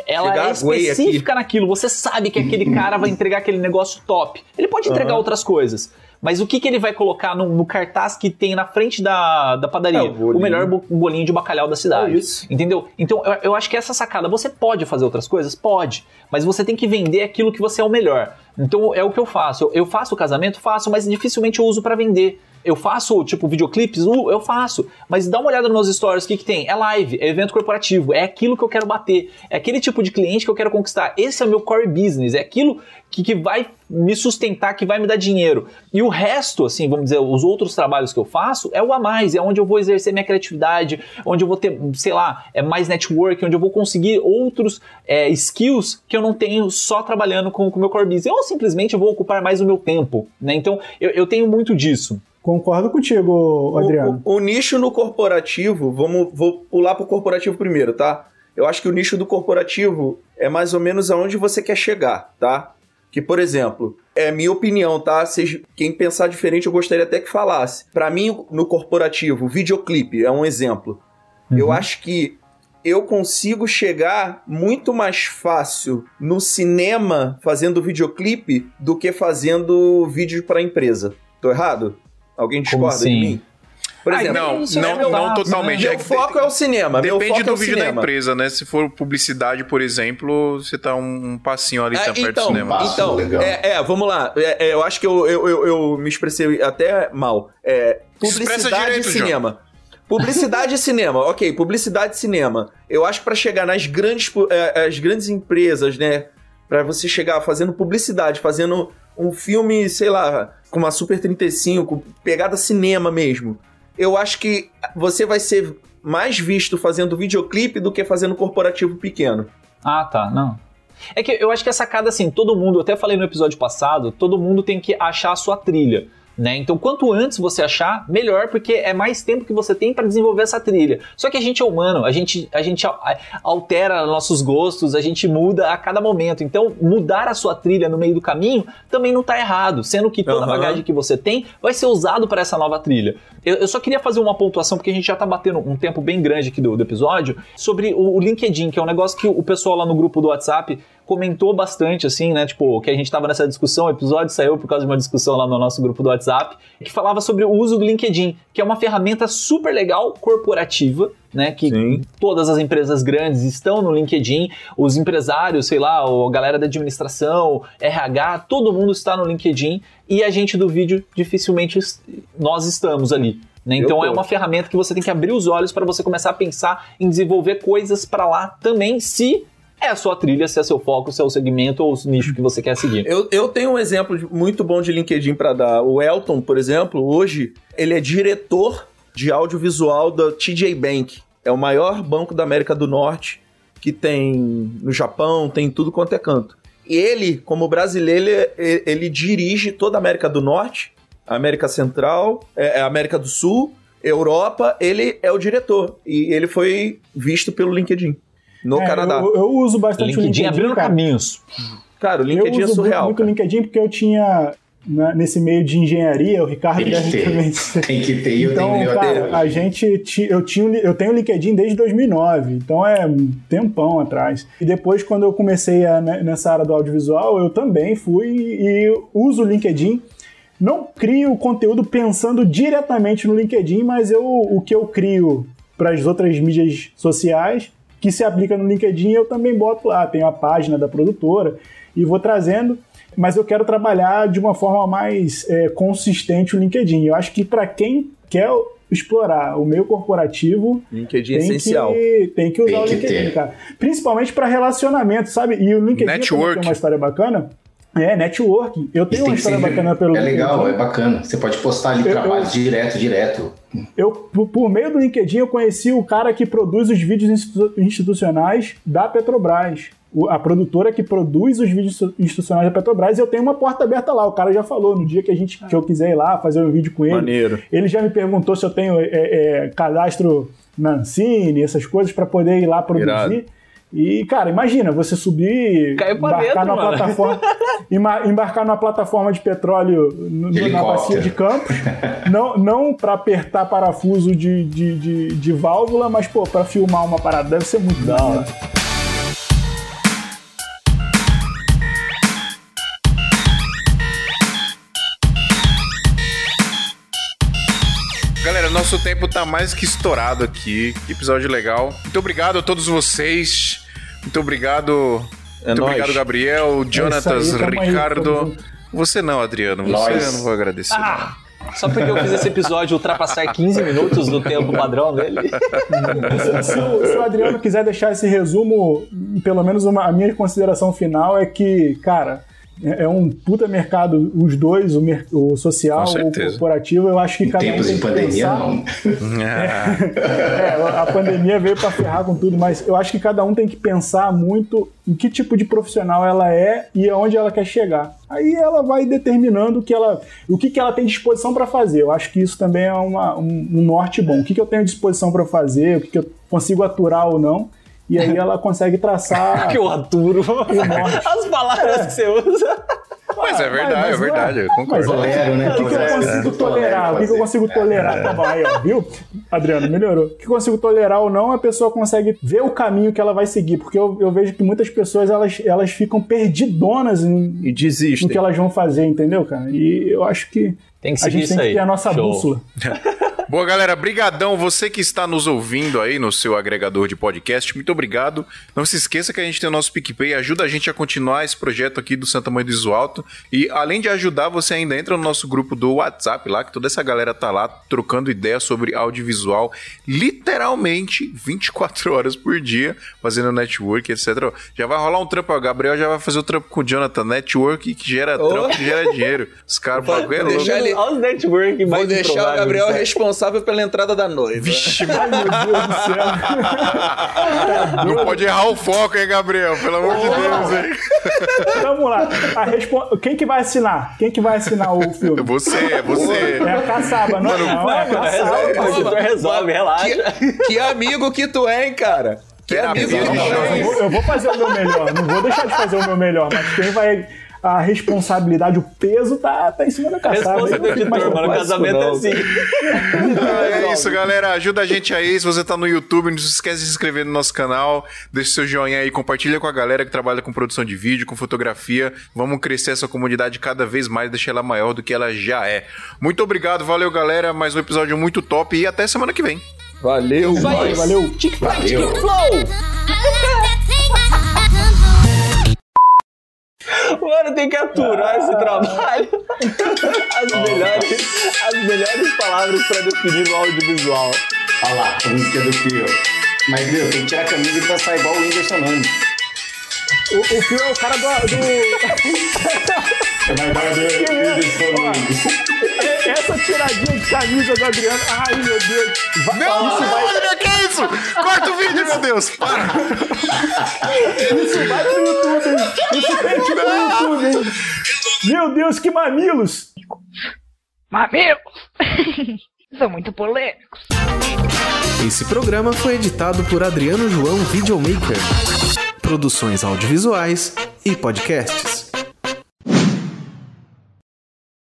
ela Chegar é específica naquilo. Você sabe que aquele cara vai entregar aquele negócio top. Ele pode entregar uhum. outras coisas. Mas o que, que ele vai colocar no, no cartaz que tem na frente da, da padaria? É, o, o, melhor bolinho de bacalhau da cidade. É isso. Entendeu? Então, eu, eu acho que essa sacada, você pode fazer outras coisas? Pode. Mas você tem que vender aquilo que você é o melhor. Então, é o que eu faço. Eu, eu faço o casamento? Faço, mas dificilmente eu uso para vender. Eu faço, tipo, videoclipes? Uh, eu faço. Mas dá uma olhada nos stories, o que, que tem? É live, é evento corporativo, é aquilo que eu quero bater, é aquele tipo de cliente que eu quero conquistar. Esse é o meu core business, é aquilo que, que vai me sustentar, que vai me dar dinheiro. E o resto, assim, vamos dizer, os outros trabalhos que eu faço é o a mais, é onde eu vou exercer minha criatividade, onde eu vou ter, sei lá, é mais network, onde eu vou conseguir outros é, skills que eu não tenho só trabalhando com o meu core business. Ou simplesmente eu vou ocupar mais o meu tempo, né? Então, eu, eu tenho muito disso. Concordo contigo, Adriano. O, o, o nicho no corporativo, vamos, vou pular para o corporativo primeiro, tá? Eu acho que o nicho do corporativo é mais ou menos aonde você quer chegar, tá? Que, por exemplo, é minha opinião, tá? Seja, quem pensar diferente, eu gostaria até que falasse. Para mim, no corporativo, videoclipe é um exemplo. Uhum. Eu acho que eu consigo chegar muito mais fácil no cinema fazendo videoclipe do que fazendo vídeo para empresa. Tô errado? Alguém discorda assim? de mim? Por exemplo, Ai, não, não, não, não totalmente. Meu é foco é o cinema. Depende do é vídeo cinema. da empresa, né? Se for publicidade, por exemplo, você tá um, passinho ali, tá perto então, do cinema. Então, é, é, vamos lá. É, é, eu acho que eu, eu, eu, eu, me expressei até mal. É, publicidade e cinema. John. Publicidade e cinema, ok, publicidade e cinema. Eu acho que para chegar nas grandes, as grandes empresas, né? Para você chegar fazendo publicidade, fazendo um filme, sei lá, com uma Super 35, pegada cinema mesmo. Eu acho que você vai ser mais visto fazendo videoclipe do que fazendo corporativo pequeno. Ah, tá, não. É que eu acho que a sacada, assim, todo mundo, eu até falei no episódio passado, todo mundo tem que achar a sua trilha. Né? Então, quanto antes você achar, melhor, porque é mais tempo que você tem para desenvolver essa trilha. Só que a gente é humano, a gente, a gente altera nossos gostos, a gente muda a cada momento. Então, mudar a sua trilha no meio do caminho também não está errado, sendo que toda uhum. a bagagem que você tem vai ser usado para essa nova trilha. Eu, eu, só queria fazer uma pontuação, porque a gente já está batendo um tempo bem grande aqui do, do episódio, sobre o, o LinkedIn, que é um negócio que o pessoal lá no grupo do WhatsApp comentou bastante, assim, né? Tipo, que a gente tava nessa discussão, o episódio saiu por causa de uma discussão lá no nosso grupo do WhatsApp, que falava sobre o uso do LinkedIn, que é uma ferramenta super legal, corporativa, né? Que Sim. todas as empresas grandes estão no LinkedIn, os empresários, sei lá, a galera da administração, RH, todo mundo está no LinkedIn e a gente do vídeo dificilmente nós estamos ali. Né? Então é uma ferramenta que você tem que abrir os olhos para você começar a pensar em desenvolver coisas para lá também, se é a sua trilha, se é seu foco, se é o segmento ou o nicho que você quer seguir. Eu, eu tenho um exemplo muito bom de LinkedIn para dar. O Elton, por exemplo, hoje, ele é diretor de audiovisual da TJ Bank. É o maior banco da América do Norte que tem no Japão, tem tudo quanto é canto. Ele, como brasileiro, ele, ele dirige toda a América do Norte América Central, é, é, América do Sul, Europa, ele é o diretor. E ele foi visto pelo LinkedIn, no é, Canadá. Eu, eu, uso bastante LinkedIn, o LinkedIn. abrindo cara. caminhos. Cara, o LinkedIn eu é surreal. muito o LinkedIn porque eu tinha né, nesse meio de engenharia, o Ricardo tem que ter, também. Tem que ter, eu então, tenho cara, a gente eu tinha eu tenho o LinkedIn desde 2009, então é um tempão atrás. E depois quando eu comecei a, né, nessa área do audiovisual, eu também fui e uso o LinkedIn não crio conteúdo pensando diretamente no LinkedIn, mas eu, o que eu crio para as outras mídias sociais que se aplica no LinkedIn eu também boto lá. Tenho a página da produtora e vou trazendo, mas eu quero trabalhar de uma forma mais é, consistente o LinkedIn. Eu acho que para quem quer explorar o meio corporativo, LinkedIn é essencial. Que, tem que usar tem o LinkedIn, ter. cara. Principalmente para relacionamento, sabe? E o LinkedIn tem uma história bacana é, networking. Eu tenho uma história bacana pelo É legal, é bacana. Você pode postar ali eu, trabalhos eu, direto, direto. Eu, por meio do LinkedIn, eu conheci o cara que produz os vídeos institucionais da Petrobras. A produtora que produz os vídeos institucionais da Petrobras, e eu tenho uma porta aberta lá. O cara já falou, no dia que a gente que eu quiser ir lá fazer um vídeo com ele. Maneiro. Ele já me perguntou se eu tenho é, é, cadastro na Ancine, essas coisas, para poder ir lá produzir. Irado. E, cara, imagina você subir, embarcar dentro, numa mano. plataforma, embarcar numa plataforma de petróleo no, na bacia de Campos, não, não para apertar parafuso de, de, de, de válvula, mas pô, para filmar uma parada deve ser muito da hora. Galera, nosso tempo tá mais que estourado aqui. Episódio legal. Muito obrigado a todos vocês. Muito obrigado. É Muito nóis. obrigado, Gabriel, é Jonatas, é aí, Ricardo. Você não, Adriano. Você Nós. eu não vou agradecer. Ah. Só porque eu fiz esse episódio ultrapassar 15 minutos do tempo padrão dele. se, o, se, o, Adriano quiser deixar esse resumo, pelo menos uma, a minha consideração final é que, cara, é, é um puta mercado, os dois, o, o social ou o corporativo, eu acho que cada Tempos um tem de pandemia, pensar... não. É, é, a pandemia veio para ferrar com tudo, mas eu acho que cada um tem que pensar muito em que tipo de profissional ela é e aonde ela quer chegar. Aí ela vai determinando que ela, o que, que ela tem disposição para fazer. Eu acho que isso também é uma, um, um norte bom. O que, que eu tenho disposição para fazer, o que, que eu consigo aturar ou não. E aí ela consegue traçar. que eu aturo. As palavras é. que você usa. Mas é verdade, mas, é verdade, eu concordo. Mas, tolero, né? O que, que eu consigo tolerar? O que, que eu consigo tolerar? Tá bom, aí, ó, viu? Adriano, melhorou. O que eu consigo tolerar ou não, a pessoa consegue ver o caminho que ela vai seguir. Porque eu, eu vejo que muitas pessoas, elas, elas ficam perdidonas em, e desistem. no que elas vão fazer, entendeu, cara? E eu acho que, tem que a gente tem que ter a nossa Show. bússola. Boa, galera, brigadão. Você que está nos ouvindo aí no seu agregador de podcast, muito obrigado. Não se esqueça que a gente tem o nosso PicPay, ajuda a gente a continuar esse projeto aqui do Santa Mãe do Iso Alto. E além de ajudar, você ainda entra no nosso grupo do WhatsApp lá, que toda essa galera tá lá trocando ideias sobre audiovisual, literalmente 24 horas por dia, fazendo network, etc. Já vai rolar um trampo, o Gabriel já vai fazer o trampo com o Jonathan, network que gera oh. trampo, que gera dinheiro. Os caras falam, é louco. Ele... Olha os network mais Vou deixar o Gabriel responsável responsável pela entrada da noiva. Vixe, ai meu Deus do céu. Não pode errar o foco, hein, Gabriel? Pelo amor de Deus, hein? Vamos lá. Respo... Quem que vai assinar? Quem que vai assinar o filme? Você, é você. É a caçaba, não, Mano, não, é a caçaba. Resolve, resolve, relaxa. Que, que amigo que tu é, hein, cara? Que amigo que tu é. Eu vou fazer o meu melhor. Não vou deixar de fazer o meu melhor, mas quem vai a responsabilidade, o peso tá, tá em cima da caçada. Responsa do editor, mano. O casamento é assim. é isso, galera. Ajuda a gente aí. Se você tá no YouTube, não se esquece de se inscrever no nosso canal. Deixa seu joinha aí, compartilha com a galera que trabalha com produção de vídeo, com fotografia. Vamos crescer essa comunidade cada vez mais, deixar ela maior do que ela já é. Muito obrigado, valeu, galera. Mais um episódio muito top e até semana que vem. Valeu, valeu. valeu. Tic-tac, tic-flow! Mano, tem que aturar esse trabalho. As melhores, as melhores palavras para definir o audiovisual. Olha lá, a música do Fio. Mas, meu, tem que tirar a camisa e passar igual o Whindersson Nunes. O, o Fio é o cara do... do... Essa tiradinha de camisa do Adriano. Ai, meu Deus. Vai, não, isso vai... Adriano, que é isso? Corta o vídeo, meu Deus. Para. Isso vai pro YouTube, hein? Isso tem que ir pro YouTube, hein? Meu Deus, que mamilos. Mamilos. São muito polêmicos. Esse programa foi editado por Adriano João Videomaker. Produções audiovisuais e podcasts.